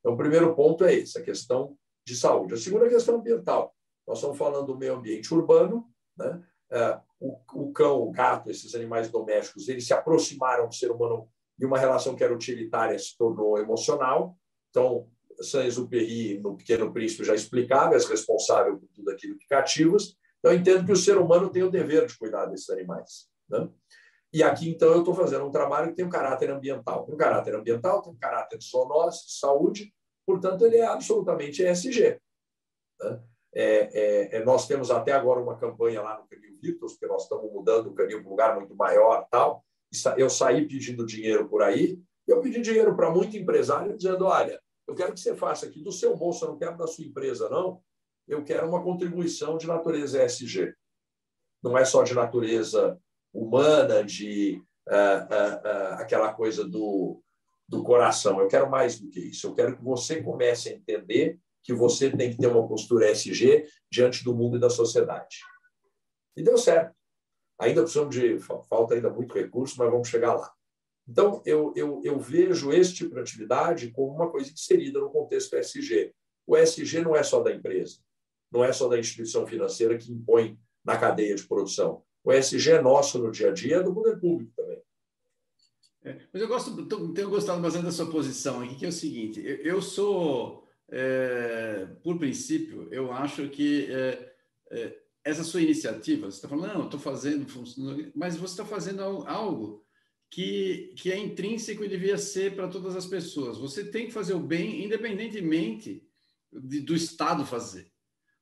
Então, o primeiro ponto é esse, a questão de saúde. A segunda questão ambiental. Nós estamos falando do meio ambiente urbano, né? O, o cão, o gato, esses animais domésticos, eles se aproximaram do ser humano e uma relação que era utilitária se tornou emocional. Então, Saint-Exupéry, no Pequeno Príncipe, já explicava, é responsável por tudo aquilo que cativas. Então, eu entendo que o ser humano tem o dever de cuidar desses animais. Né? E aqui, então, eu estou fazendo um trabalho que tem um caráter ambiental. Tem um caráter ambiental, tem um caráter de saúde, portanto, ele é absolutamente ESG. Né? É, é, é, nós temos até agora uma campanha lá no Canil Virtus, porque nós estamos mudando o canil para um lugar muito maior tal. Eu saí pedindo dinheiro por aí, eu pedi dinheiro para muito empresário, dizendo: olha, eu quero que você faça aqui do seu bolso, eu não quero da sua empresa, não. Eu quero uma contribuição de natureza ESG. Não é só de natureza humana, de uh, uh, uh, aquela coisa do, do coração. Eu quero mais do que isso. Eu quero que você comece a entender que você tem que ter uma postura SG diante do mundo e da sociedade. E deu certo. Ainda precisamos de. Falta ainda muito recurso, mas vamos chegar lá. Então, eu, eu, eu vejo esse tipo de atividade como uma coisa inserida no contexto SG. O SG não é só da empresa, não é só da instituição financeira que impõe na cadeia de produção. O SG é nosso no dia a dia, é do poder público também. É, mas eu gosto, tenho gostado bastante da sua posição aqui, que é o seguinte: eu, eu sou é, por princípio, eu acho que é, é, essa sua iniciativa, você está falando, não, estou fazendo, mas você está fazendo algo que, que é intrínseco e devia ser para todas as pessoas. Você tem que fazer o bem, independentemente de, do Estado fazer.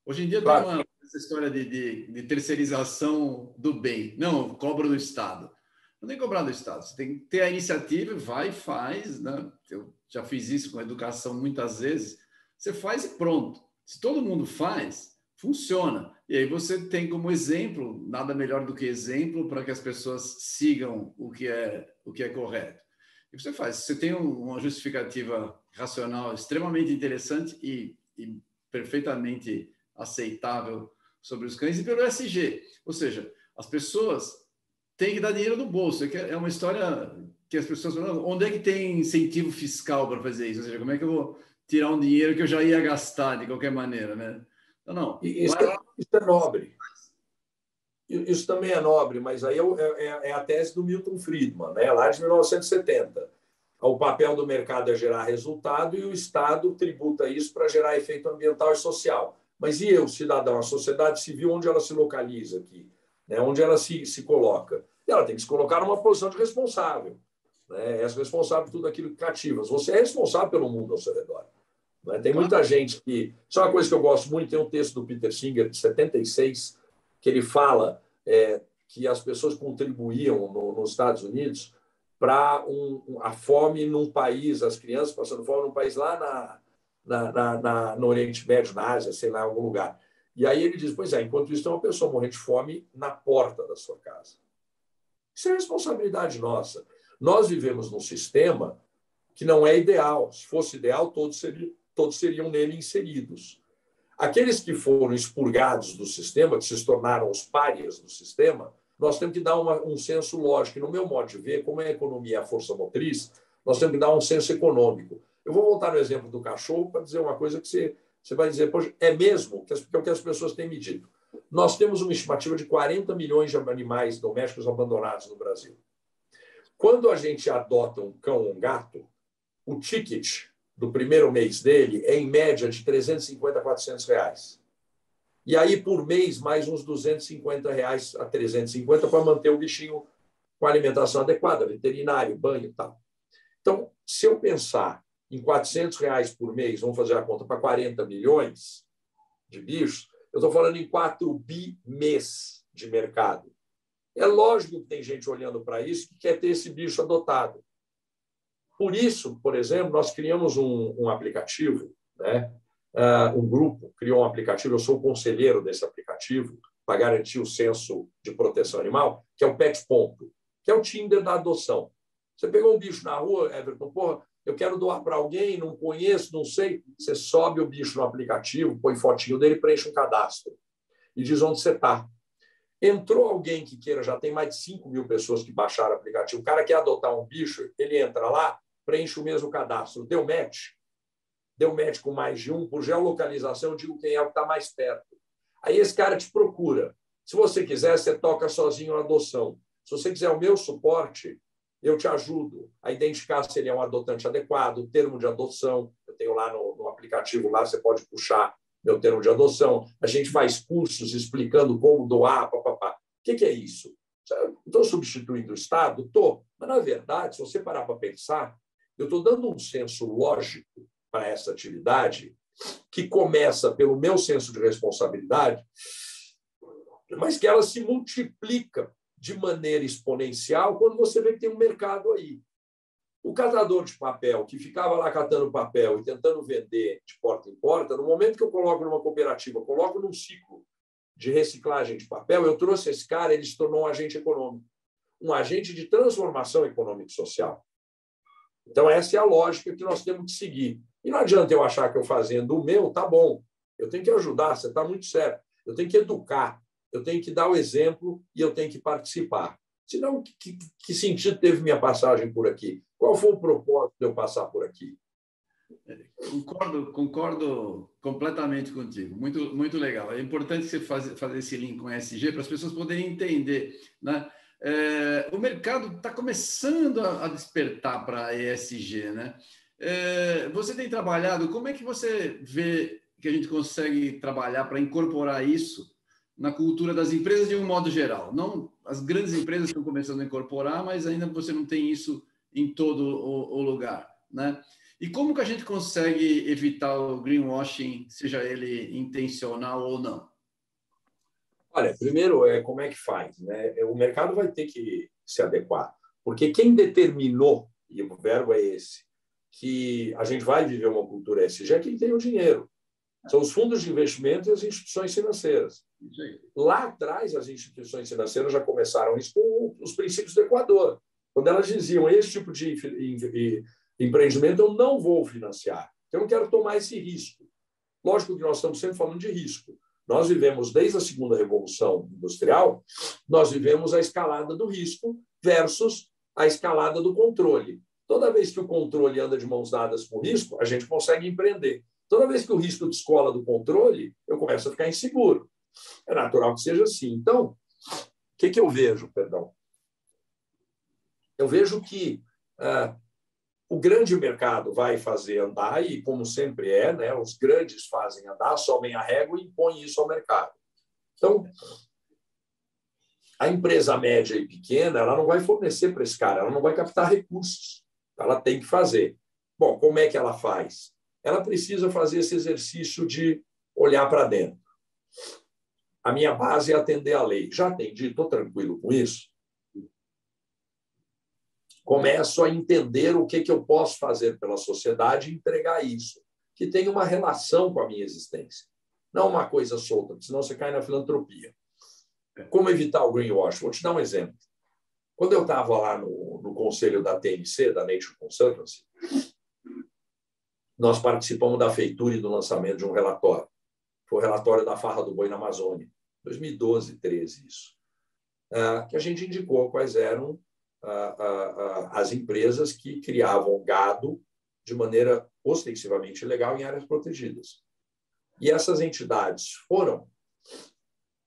Hoje em dia claro. tem uma, essa história de, de, de, terceirização do bem. Não, cobra do Estado. Não tem que cobrar do Estado. Você tem que ter a iniciativa, vai e faz. Né? Eu já fiz isso com a educação muitas vezes você faz e pronto. Se todo mundo faz, funciona. E aí você tem como exemplo, nada melhor do que exemplo para que as pessoas sigam o que é o que é correto. E você faz. Você tem uma justificativa racional extremamente interessante e, e perfeitamente aceitável sobre os cães e pelo SG. Ou seja, as pessoas têm que dar dinheiro no bolso. É, é uma história que as pessoas falam, onde é que tem incentivo fiscal para fazer isso? Ou seja, como é que eu vou tirar um dinheiro que eu já ia gastar de qualquer maneira, né? Não, não. Isso, é, isso é nobre. Isso também é nobre, mas aí é, é, é, a tese do Milton Friedman, né? lá de 1970. O papel do mercado é gerar resultado e o Estado tributa isso para gerar efeito ambiental e social. Mas e eu, cidadão, a sociedade civil, onde ela se localiza aqui? Né? Onde ela se, se coloca? E ela tem que se colocar numa posição de responsável. Né? É responsável por tudo aquilo que cativas. Você é responsável pelo mundo ao seu redor. Né? Tem muita gente que. Isso é uma coisa que eu gosto muito. Tem um texto do Peter Singer, de 76, que ele fala é, que as pessoas contribuíam no, nos Estados Unidos para um, a fome num país, as crianças passando fome num país lá na, na, na, na, no Oriente Médio, na Ásia, sei lá, em algum lugar. E aí ele diz: Pois é, enquanto isso tem uma pessoa morrendo de fome na porta da sua casa. Isso é responsabilidade nossa. Nós vivemos num sistema que não é ideal. Se fosse ideal, todos seriam, todos seriam nele inseridos. Aqueles que foram expurgados do sistema, que se tornaram os párias do sistema, nós temos que dar uma, um senso lógico. No meu modo de ver, como é a economia a força motriz, nós temos que dar um senso econômico. Eu vou voltar no exemplo do cachorro para dizer uma coisa que você, você vai dizer, poxa, é mesmo, que, é o que as pessoas têm me dito. Nós temos uma estimativa de 40 milhões de animais domésticos abandonados no Brasil. Quando a gente adota um cão ou um gato, o ticket do primeiro mês dele é, em média, de 350 a 400 reais. E aí, por mês, mais uns 250 reais a 350 para manter o bichinho com alimentação adequada, veterinário, banho e tal. Então, se eu pensar em 400 reais por mês, vamos fazer a conta para 40 milhões de bichos, eu estou falando em 4 bi mês de mercado. É lógico que tem gente olhando para isso que quer ter esse bicho adotado. Por isso, por exemplo, nós criamos um, um aplicativo, né? Uh, um grupo criou um aplicativo, eu sou o conselheiro desse aplicativo, para garantir o senso de proteção animal, que é o Pet Ponto, que é o Tinder da adoção. Você pegou um bicho na rua, Everton, porra, eu quero doar para alguém, não conheço, não sei. Você sobe o bicho no aplicativo, põe fotinho dele, preenche um cadastro e diz onde você está. Entrou alguém que queira, já tem mais de 5 mil pessoas que baixaram o aplicativo. O cara quer adotar um bicho, ele entra lá, preenche o mesmo cadastro. Deu match? Deu match com mais de um, por geolocalização, eu digo quem é o que está mais perto. Aí esse cara te procura. Se você quiser, você toca sozinho a adoção. Se você quiser o meu suporte, eu te ajudo a identificar se ele é um adotante adequado, o termo de adoção, eu tenho lá no, no, aplicativo, lá você pode puxar meu termo de adoção, a gente faz cursos explicando como doar, papapá. O que, que é isso? Estou substituindo o Estado? Estou. Mas, na verdade, se você parar para pensar, eu estou dando um senso lógico para essa atividade que começa pelo meu senso de responsabilidade, mas que ela se multiplica de maneira exponencial quando você vê que tem um mercado aí. O catador de papel, que ficava lá catando papel e tentando vender de porta em porta, no momento que eu coloco numa cooperativa, coloco num ciclo de reciclagem de papel, eu trouxe esse cara, ele se tornou um agente econômico, um agente de transformação econômica e social. Então, essa é a lógica que nós temos que seguir. E não adianta eu achar que eu fazendo o meu, tá bom. Eu tenho que ajudar, você está muito certo. Eu tenho que educar, eu tenho que dar o exemplo e eu tenho que participar. Senão, que, que sentido teve minha passagem por aqui? Qual foi o propósito de eu passar por aqui? Concordo, concordo completamente contigo. Muito, muito legal. É importante você fazer, fazer esse link com ESG para as pessoas poderem entender. Né? É, o mercado está começando a, a despertar para ESG. Né? É, você tem trabalhado, como é que você vê que a gente consegue trabalhar para incorporar isso na cultura das empresas de um modo geral. Não as grandes empresas estão começando a incorporar, mas ainda você não tem isso em todo o, o lugar, né? E como que a gente consegue evitar o greenwashing, seja ele intencional ou não? Olha, primeiro é como é que faz, né? O mercado vai ter que se adequar, porque quem determinou e o verbo é esse que a gente vai viver uma cultura ESG é quem tem o dinheiro. São os fundos de investimento e as instituições financeiras. Lá atrás, as instituições financeiras já começaram isso com os princípios do Equador, quando elas diziam: esse tipo de empreendimento eu não vou financiar, eu não quero tomar esse risco. Lógico que nós estamos sempre falando de risco. Nós vivemos, desde a segunda revolução industrial, nós vivemos a escalada do risco versus a escalada do controle. Toda vez que o controle anda de mãos dadas com o risco, a gente consegue empreender. Toda vez que o risco descola do controle, eu começo a ficar inseguro. É natural que seja assim. Então, o que, que eu vejo, perdão? Eu vejo que ah, o grande mercado vai fazer andar, e como sempre é, né, os grandes fazem andar, sobem a régua e impõem isso ao mercado. Então, A empresa média e pequena, ela não vai fornecer para esse cara, ela não vai captar recursos. Ela tem que fazer. Bom, como é que ela faz? Ela precisa fazer esse exercício de olhar para dentro. A minha base é atender a lei. Já atendi, estou tranquilo com isso. Começo a entender o que, que eu posso fazer pela sociedade e entregar isso, que tem uma relação com a minha existência. Não uma coisa solta, senão você cai na filantropia. Como evitar o greenwash? Vou te dar um exemplo. Quando eu estava lá no, no conselho da TNC, da Nature Conservancy, nós participamos da feitura e do lançamento de um relatório. Foi o relatório da farra do boi na Amazônia, 2012, 13, isso. Ah, que a gente indicou quais eram as empresas que criavam gado de maneira ostensivamente ilegal em áreas protegidas. E essas entidades foram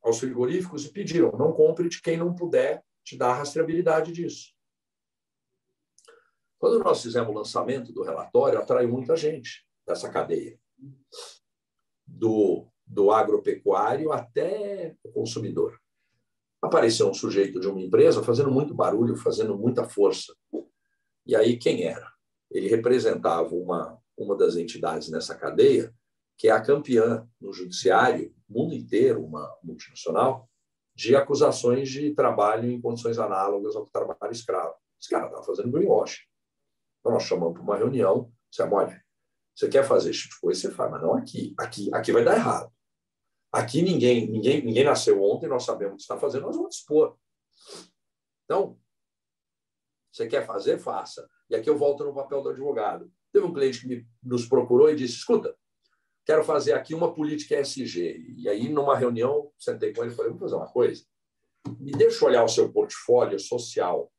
aos frigoríficos e pediram: não compre de quem não puder te dar a rastreabilidade disso. Quando nós fizemos o lançamento do relatório, atraiu muita gente dessa cadeia, do, do agropecuário até o consumidor. Apareceu um sujeito de uma empresa fazendo muito barulho, fazendo muita força. E aí, quem era? Ele representava uma, uma das entidades nessa cadeia que é a campeã no judiciário, mundo inteiro, uma multinacional, de acusações de trabalho em condições análogas ao trabalho escravo. Esse cara estava fazendo greenwash. Então, nós chamamos para uma reunião, dissemos, olha, você quer fazer esse tipo de coisa, você faz, mas não aqui. Aqui, aqui vai dar errado. Aqui ninguém, ninguém, ninguém nasceu ontem, nós sabemos o que está fazendo, nós vamos dispor. Então, você quer fazer, faça. E aqui eu volto no papel do advogado. Teve um cliente que me, nos procurou e disse, escuta, quero fazer aqui uma política ESG. E aí, numa reunião, sentei com ele e falei, vamos fazer uma coisa. Me deixa olhar o seu portfólio social.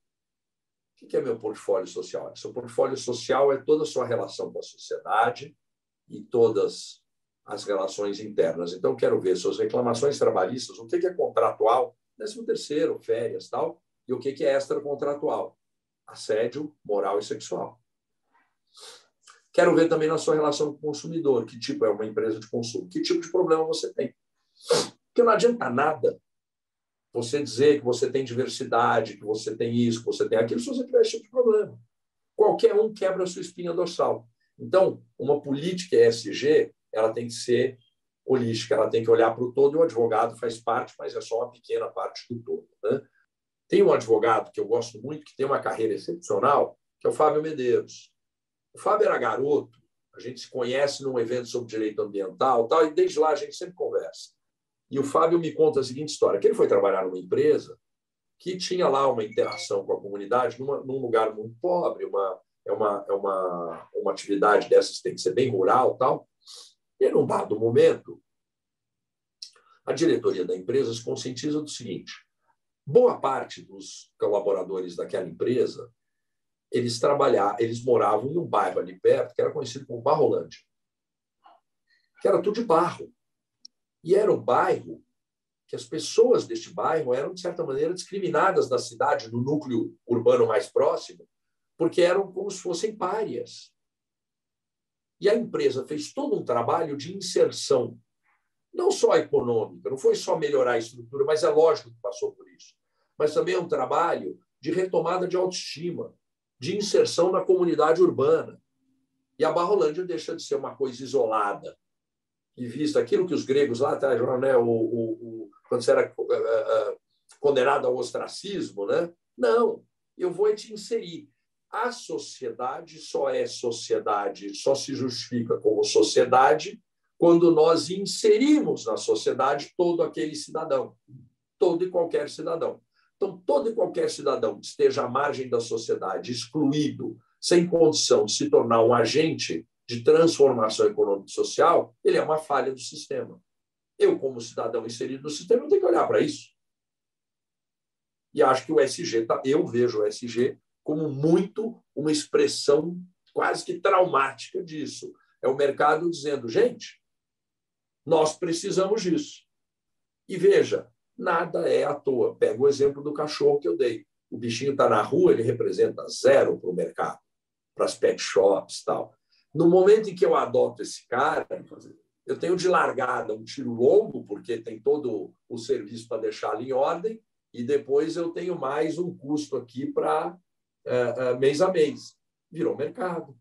O que é meu portfólio social? Seu portfólio social é toda a sua relação com a sociedade e todas as relações internas. Então, quero ver suas reclamações trabalhistas, o que é contratual, décimo terceiro, férias, tal, e o que é extracontratual, assédio moral e sexual. Quero ver também na sua relação com o consumidor, que tipo é uma empresa de consumo, que tipo de problema você tem. Porque não adianta nada você dizer que você tem diversidade, que você tem isso, que você tem aquilo, se você tiver esse tipo de problema. Qualquer um quebra a sua espinha dorsal. Então, uma política ESG, ela tem que ser holística, ela tem que olhar para o todo, e o advogado faz parte, mas é só uma pequena parte do todo. Né? Tem um advogado que eu gosto muito, que tem uma carreira excepcional, que é o Fábio Medeiros. O Fábio era garoto, a gente se conhece num evento sobre direito ambiental, tal, e desde lá a gente sempre conversa. E o Fábio me conta a seguinte história: que ele foi trabalhar numa empresa que tinha lá uma interação com a comunidade numa, num lugar muito pobre, uma, é, uma, é uma, uma atividade dessas tem que ser bem rural tal. E num dado momento, a diretoria da empresa se conscientiza do seguinte: boa parte dos colaboradores daquela empresa eles trabalhavam, eles moravam em um bairro ali perto que era conhecido como Barrolândia, que era tudo de barro. E era um bairro que as pessoas deste bairro eram, de certa maneira, discriminadas da cidade, no núcleo urbano mais próximo, porque eram como se fossem párias. E a empresa fez todo um trabalho de inserção, não só econômica, não foi só melhorar a estrutura, mas é lógico que passou por isso, mas também é um trabalho de retomada de autoestima, de inserção na comunidade urbana. E a Barrolândia deixa de ser uma coisa isolada, e vista aquilo que os gregos lá atrás, né, o, o, o, quando você era uh, uh, condenado ao ostracismo, né? não, eu vou te inserir. A sociedade só é sociedade, só se justifica como sociedade quando nós inserimos na sociedade todo aquele cidadão, todo e qualquer cidadão. Então, todo e qualquer cidadão que esteja à margem da sociedade, excluído, sem condição de se tornar um agente de transformação econômica e social, ele é uma falha do sistema. Eu, como cidadão inserido no sistema, tenho que olhar para isso. E acho que o SG, tá, eu vejo o SG como muito uma expressão quase que traumática disso. É o mercado dizendo, gente, nós precisamos disso. E veja, nada é à toa. Pega o exemplo do cachorro que eu dei. O bichinho está na rua, ele representa zero para o mercado, para as pet shops tal. No momento em que eu adoto esse cara, eu tenho de largada um tiro longo, porque tem todo o serviço para deixar ali em ordem, e depois eu tenho mais um custo aqui para uh, uh, mês a mês. Virou mercado.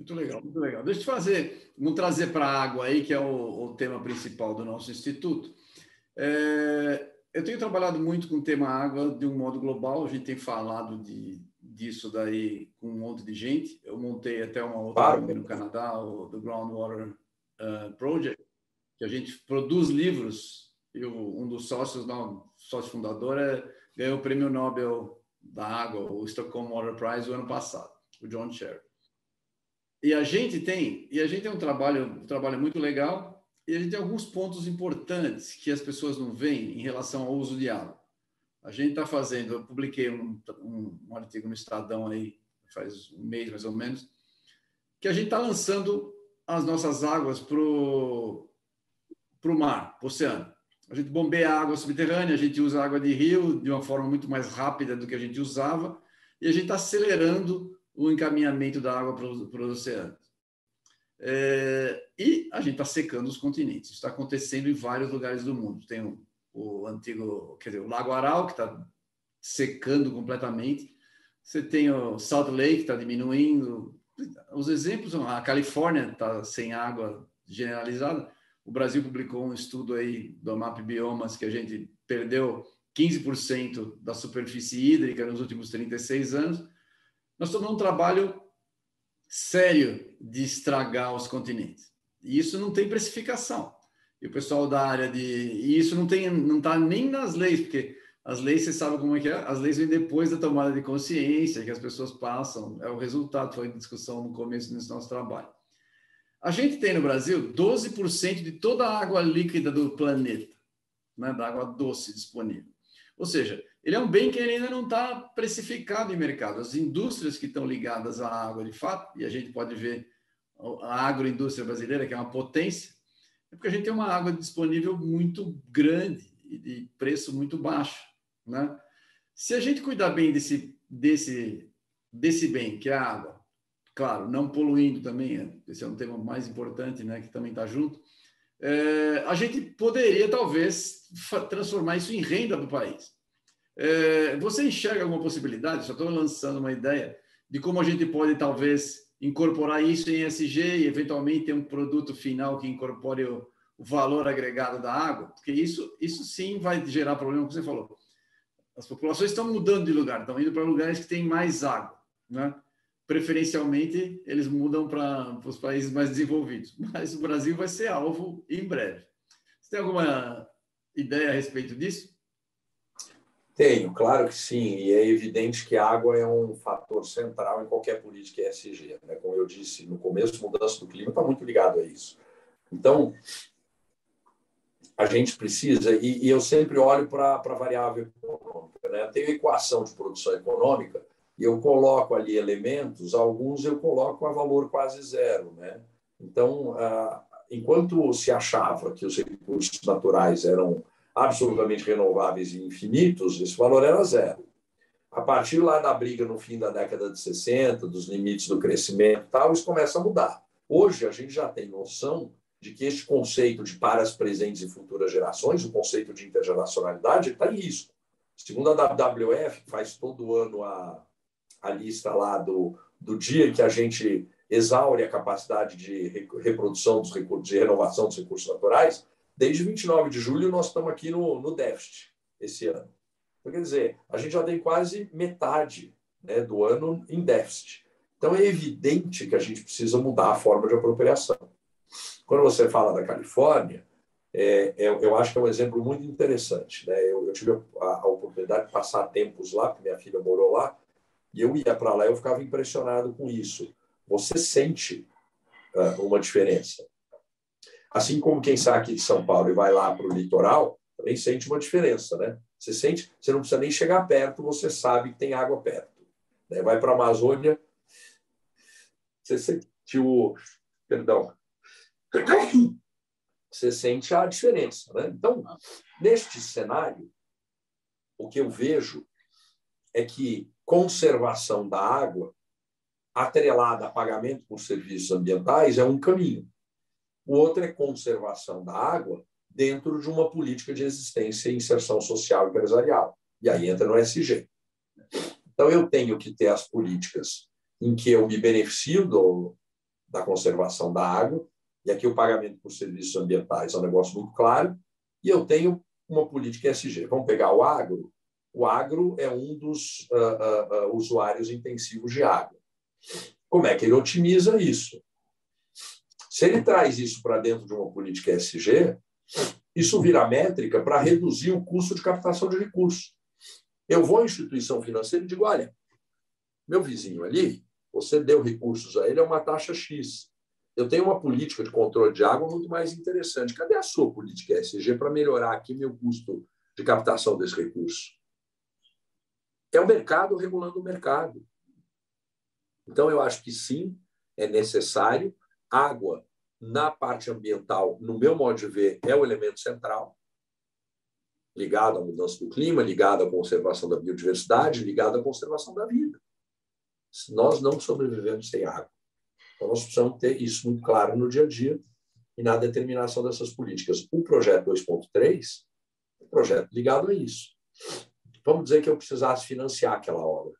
Muito legal, muito legal. Deixa eu fazer, vamos trazer para a água aí, que é o, o, tema principal do nosso instituto. É, eu tenho trabalhado muito com o tema água de um modo global, a gente tem falado de, disso daí com um monte de gente. Eu montei até uma outra claro. no Canadá, o do Groundwater uh, Project, que a gente produz livros, e um dos sócios, não, sócio fundador, é, ganhou o prêmio Nobel da água, o Stockholm Water Prize, o ano passado, o John Cherry. E a gente tem, e a gente tem um trabalho, um trabalho muito legal, e a gente tem alguns pontos importantes que as pessoas não veem em relação ao uso de água. A gente está fazendo, eu publiquei um, um, um, artigo no Estadão aí, faz um mês mais ou menos, que a gente está lançando as nossas águas para o mar, para o oceano. A gente bombeia água subterrânea, a gente usa água de rio de uma forma muito mais rápida do que a gente usava, e a gente está acelerando o encaminhamento da água para os oceanos. É, e a gente está secando os continentes. Isso está acontecendo em vários lugares do mundo. Tem o, o antigo, quer dizer, o Lago Aral, que está secando completamente. Você tem o Salt Lake, que está diminuindo. Os exemplos, a Califórnia está sem água generalizada. O Brasil publicou um estudo aí do MAP Biomas que a gente perdeu 15% da superfície hídrica nos últimos 36 anos nós estamos num trabalho sério de estragar os continentes. E isso não tem precificação. E o pessoal da área de. E isso não tem, não está nem nas leis, porque as leis, você sabe como é que é? As leis vêm depois da tomada de consciência que as pessoas passam. É o resultado, foi discussão no começo desse nosso trabalho. A gente tem no Brasil 12% de toda a água líquida do planeta, né, da água doce disponível. Ou seja, ele é um bem que ainda não está precificado em mercado. As indústrias que estão ligadas à água, de fato, e a gente pode ver a agroindústria brasileira, que é uma potência, é porque a gente tem uma água disponível muito grande e de preço muito baixo. Né? Se a gente cuidar bem desse, desse, desse bem, que é a água, claro, não poluindo também, esse é um tema mais importante, né, que também está junto, é, a gente poderia, talvez, transformar isso em renda para o país. É, você enxerga alguma possibilidade? Só estou lançando uma ideia de como a gente pode talvez incorporar isso em SG e eventualmente ter um produto final que incorpore o, o valor agregado da água, porque isso, isso sim vai gerar problema, como você falou. As populações estão mudando de lugar, estão indo para lugares que têm mais água, né? Preferencialmente, eles mudam para os países mais desenvolvidos, (laughs) mas o Brasil vai ser alvo em breve. Você tem alguma ideia a respeito disso? Tenho, claro que sim, e é evidente que a água é um fator central em qualquer política ESG. Né? Como eu disse no começo, mudança do clima está muito ligado a isso. Então, a gente precisa, e, e eu sempre olho para a variável econômica. Né? Tem equação de produção econômica, e eu coloco ali elementos, alguns eu coloco a valor quase zero. Né? Então, enquanto se achava que os recursos naturais eram absolutamente renováveis e infinitos, esse valor era zero. A partir lá da briga no fim da década de 60, dos limites do crescimento e tal, isso começa a mudar. Hoje a gente já tem noção de que este conceito de para as presentes e futuras gerações, o conceito de intergeracionalidade, está em risco. Segundo a WWF, faz todo ano a, a lista lá do, do dia que a gente exaure a capacidade de reprodução dos recursos, de renovação dos recursos naturais, Desde 29 de julho, nós estamos aqui no, no déficit esse ano. Então, quer dizer, a gente já tem quase metade né, do ano em déficit. Então, é evidente que a gente precisa mudar a forma de apropriação. Quando você fala da Califórnia, é, é, eu acho que é um exemplo muito interessante. Né? Eu, eu tive a, a, oportunidade de passar tempos lá, porque minha filha morou lá, e eu ia para lá eu ficava impressionado com isso. Você sente uh, uma diferença. Assim como quem sai aqui de São Paulo e vai lá para o litoral, também sente uma diferença, né? Você sente, você não precisa nem chegar perto, você sabe que tem água perto. Né? Vai para a Amazônia, você sentiu, perdão, você sente a diferença, né? Então, neste cenário, o que eu vejo é que conservação da água atrelada a pagamento por serviços ambientais é um caminho. O outro é conservação da água dentro de uma política de existência e inserção social e empresarial. E aí entra no SG. Então, eu tenho que ter as políticas em que eu me beneficio do, da conservação da água, e aqui o pagamento por serviços ambientais é um negócio muito claro, e eu tenho uma política ESG. Vamos pegar o agro. O agro é um dos uh, uh, usuários intensivos de água. Como é que ele otimiza isso? Se ele traz isso para dentro de uma política ESG, isso vira métrica para reduzir o custo de captação de recursos. Eu vou à instituição financeira e digo: olha, meu vizinho ali, você deu recursos a ele, é uma taxa X. Eu tenho uma política de controle de água muito mais interessante. Cadê a sua política ESG para melhorar aqui meu custo de captação desse recurso? É o mercado regulando o mercado. Então, eu acho que sim, é necessário. Água, na parte ambiental, no meu modo de ver, é o elemento central, ligado à mudança do clima, ligado à conservação da biodiversidade, ligado à conservação da vida. Nós não sobrevivemos sem água. Então, nós precisamos ter isso muito claro no dia a dia e na determinação dessas políticas. O projeto 2.3 é um projeto ligado a isso. Vamos dizer que eu precisasse financiar aquela obra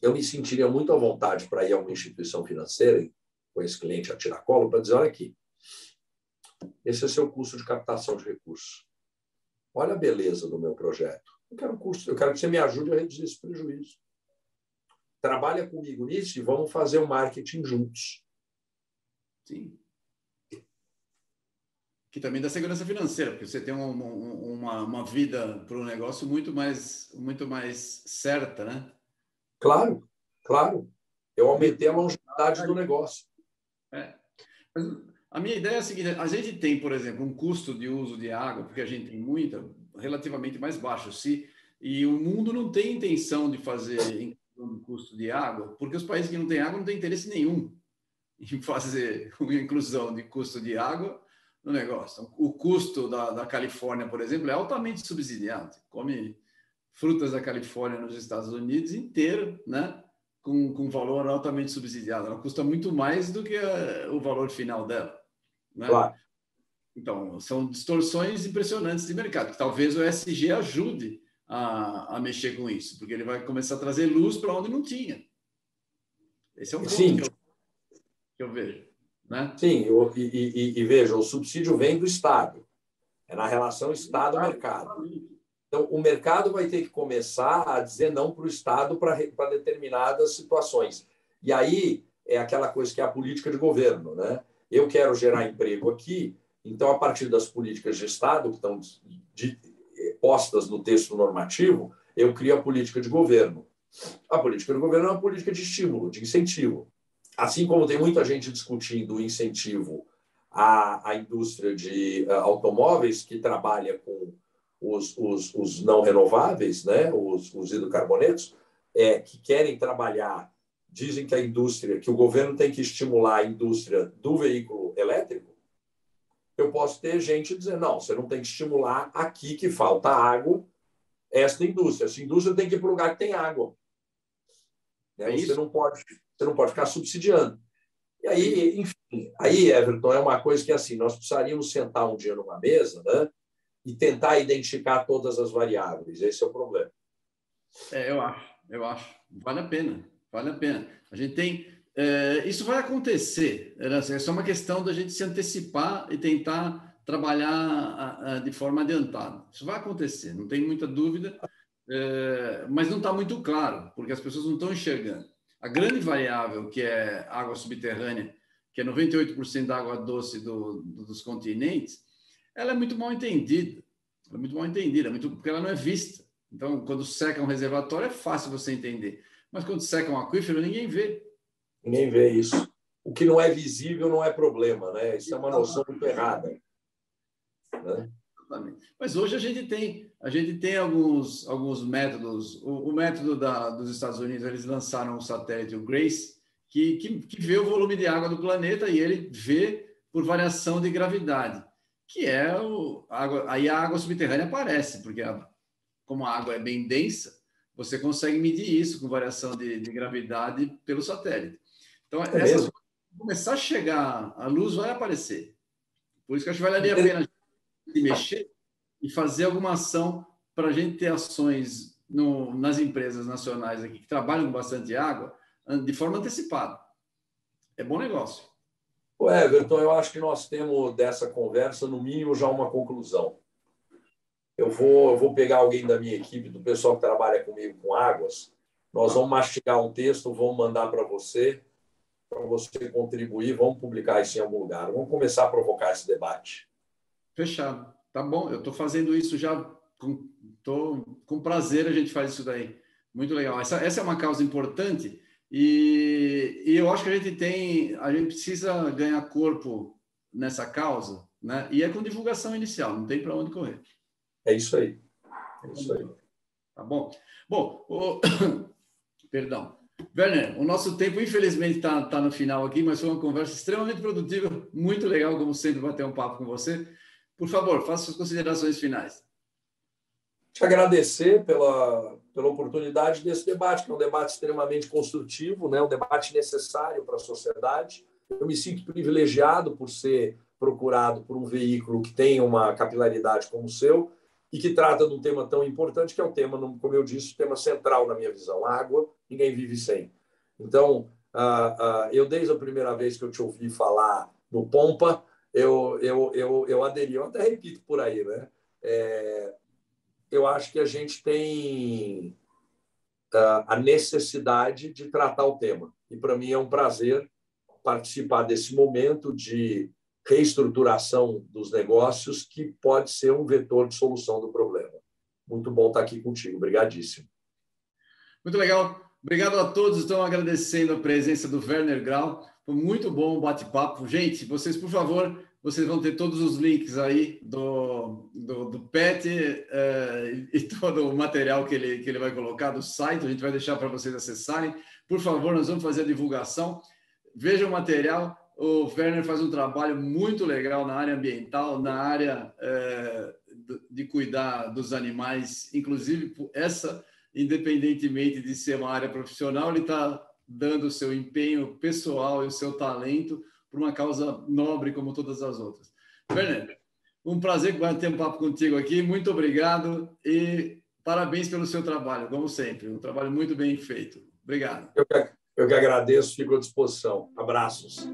eu me sentiria muito à vontade para ir a uma instituição financeira com esse cliente a tiracolo para dizer, olha aqui, esse é seu custo de captação de recursos. Olha a beleza do meu projeto. Eu quero, custo, eu quero que você me ajude a reduzir esse prejuízo. Trabalha comigo nisso e vamos fazer o marketing juntos. Sim. Que também dá segurança financeira, porque você tem um, um, uma, uma vida para o negócio muito mais, muito mais certa, né? Claro, claro. Eu aumentei a longevidade do negócio. É. a minha ideia é a seguinte: a gente tem, por exemplo, um custo de uso de água, porque a gente tem muita, relativamente mais baixo, se, e o mundo não tem intenção de fazer um custo de água, porque os países que não têm água não têm interesse nenhum em fazer uma inclusão de custo de água no negócio. O custo da, da Califórnia, por exemplo, é altamente subsidiado. Come frutas da Califórnia nos Estados Unidos inteira, né? Com, com valor altamente subsidiado. Ela custa muito mais do que a, o valor final dela. Né? Claro. Então, são distorções impressionantes de mercado, que talvez o SG ajude a, a mexer com isso, porque ele vai começar a trazer luz para onde não tinha. Esse é um ponto Sim. Que, eu, que eu vejo. Né? Sim, eu, e, e, e, veja, o subsídio vem do Estado. É na relação Estado-mercado. Então, o mercado vai ter que começar a dizer não para o Estado para determinadas situações. E aí é aquela coisa que é a política de governo. Né? Eu quero gerar emprego aqui, então, a partir das políticas de Estado, que estão de, postas no texto normativo, eu crio a política de governo. A política de governo é uma política de estímulo, de incentivo. Assim como tem muita gente discutindo o incentivo à, à indústria de uh, automóveis, que trabalha com os, os, os não renováveis, né, os, os hidrocarbonetos, é, que querem trabalhar, dizem que a indústria, que o governo tem que estimular a indústria do veículo elétrico, eu posso ter gente dizendo, não, você não tem que estimular aqui que falta água, esta indústria. Essa indústria tem que ir para o lugar que tem água. É você, não pode, você não pode ficar subsidiando. E aí, enfim, aí, Everton, é uma coisa que assim, nós precisaríamos sentar um dia numa mesa, né? e tentar identificar todas as variáveis. Esse é o problema. É, eu acho, eu acho. Vale a pena, vale a pena. A gente tem. É, isso vai acontecer. Né? É só uma questão da gente se antecipar e tentar trabalhar de forma adiantada. Isso vai acontecer, não tem muita dúvida, é, mas não está muito claro, porque as pessoas não estão enxergando. A grande variável, que é água subterrânea, que é 98% da água doce do, do, dos continentes, ela é muito mal entendida. Ela é muito mal entendida, é muito, porque ela não é vista. Então, quando seca um reservatório, é fácil você entender. Mas quando seca um aquífero, ninguém vê. Ninguém vê isso. O que não é visível não é problema, né? Isso é uma noção muito errada. Né? Mas hoje a gente tem, a gente tem alguns, alguns métodos. O, o método da, dos Estados Unidos, eles lançaram um satélite, o GRACE, que, que, que vê o volume de água do planeta e ele vê por variação de gravidade que é o água, aí a água subterrânea aparece, porque a, como a água é bem densa, você consegue medir isso com variação de, de gravidade pelo satélite. Então, é essas, começar a chegar, a luz vai aparecer. Por isso que acho que valeria a pena se mexer e fazer alguma ação para a gente ter ações no, nas empresas nacionais aqui que trabalham com bastante água de forma antecipada. É bom negócio. O Everton, eu acho que nós temos dessa conversa, no mínimo, já uma conclusão. Eu vou, eu vou pegar alguém da minha equipe, do pessoal que trabalha comigo com águas, nós vamos mastigar um texto, vamos mandar para você, para você contribuir, vamos publicar isso em algum lugar. Vamos começar a provocar esse debate. Fechado. Tá bom, eu estou fazendo isso já com, tô, com prazer, a gente faz isso daí. Muito legal. Essa, essa é uma causa importante e, e eu acho que a gente tem, a gente precisa ganhar corpo nessa causa, né? E é com divulgação inicial, não tem para onde correr. É isso aí. É isso aí. Tá bom. Bom, o... (coughs) perdão. Werner, o nosso tempo, infelizmente, está tá no final aqui, mas foi uma conversa extremamente produtiva, muito legal, como sempre, bater um papo com você. Por favor, faça suas considerações finais. Te agradecer pela, pela oportunidade desse debate, que é um debate extremamente construtivo, né? um debate necessário para a sociedade. Eu me sinto privilegiado por ser procurado por um veículo que tem uma capilaridade como o seu e que trata de um tema tão importante, que é o tema, como eu disse, o tema central na minha visão: água, ninguém vive sem. Então, eu, desde a primeira vez que eu te ouvi falar no Pompa, eu, eu, eu, eu aderi, eu até repito por aí, né? É, eu acho que a gente tem uh, a necessidade de tratar o tema. E para mim é um prazer participar desse momento de reestruturação dos negócios que pode ser um vetor de solução do problema. Muito bom estar aqui contigo. Obrigadíssimo. Muito legal. Obrigado a todos. Estão agradecendo a presença do Werner Grau. Foi muito bom o bate-papo. Gente, vocês, por favor, vocês vão ter todos os links aí do, do, do PET é, e todo o material que ele, que ele vai colocar do site. A gente vai deixar para vocês acessarem. Por favor, nós vamos fazer a divulgação. Vejam o material. O Werner faz um trabalho muito legal na área ambiental, na área é, de cuidar dos animais, inclusive essa, independentemente de ser uma área profissional, ele está dando o seu empenho pessoal e o seu talento por uma causa nobre como todas as outras. Fernando, um prazer bater um papo contigo aqui. Muito obrigado e parabéns pelo seu trabalho, como sempre. Um trabalho muito bem feito. Obrigado. Eu que, eu que agradeço, fico à disposição. Abraços.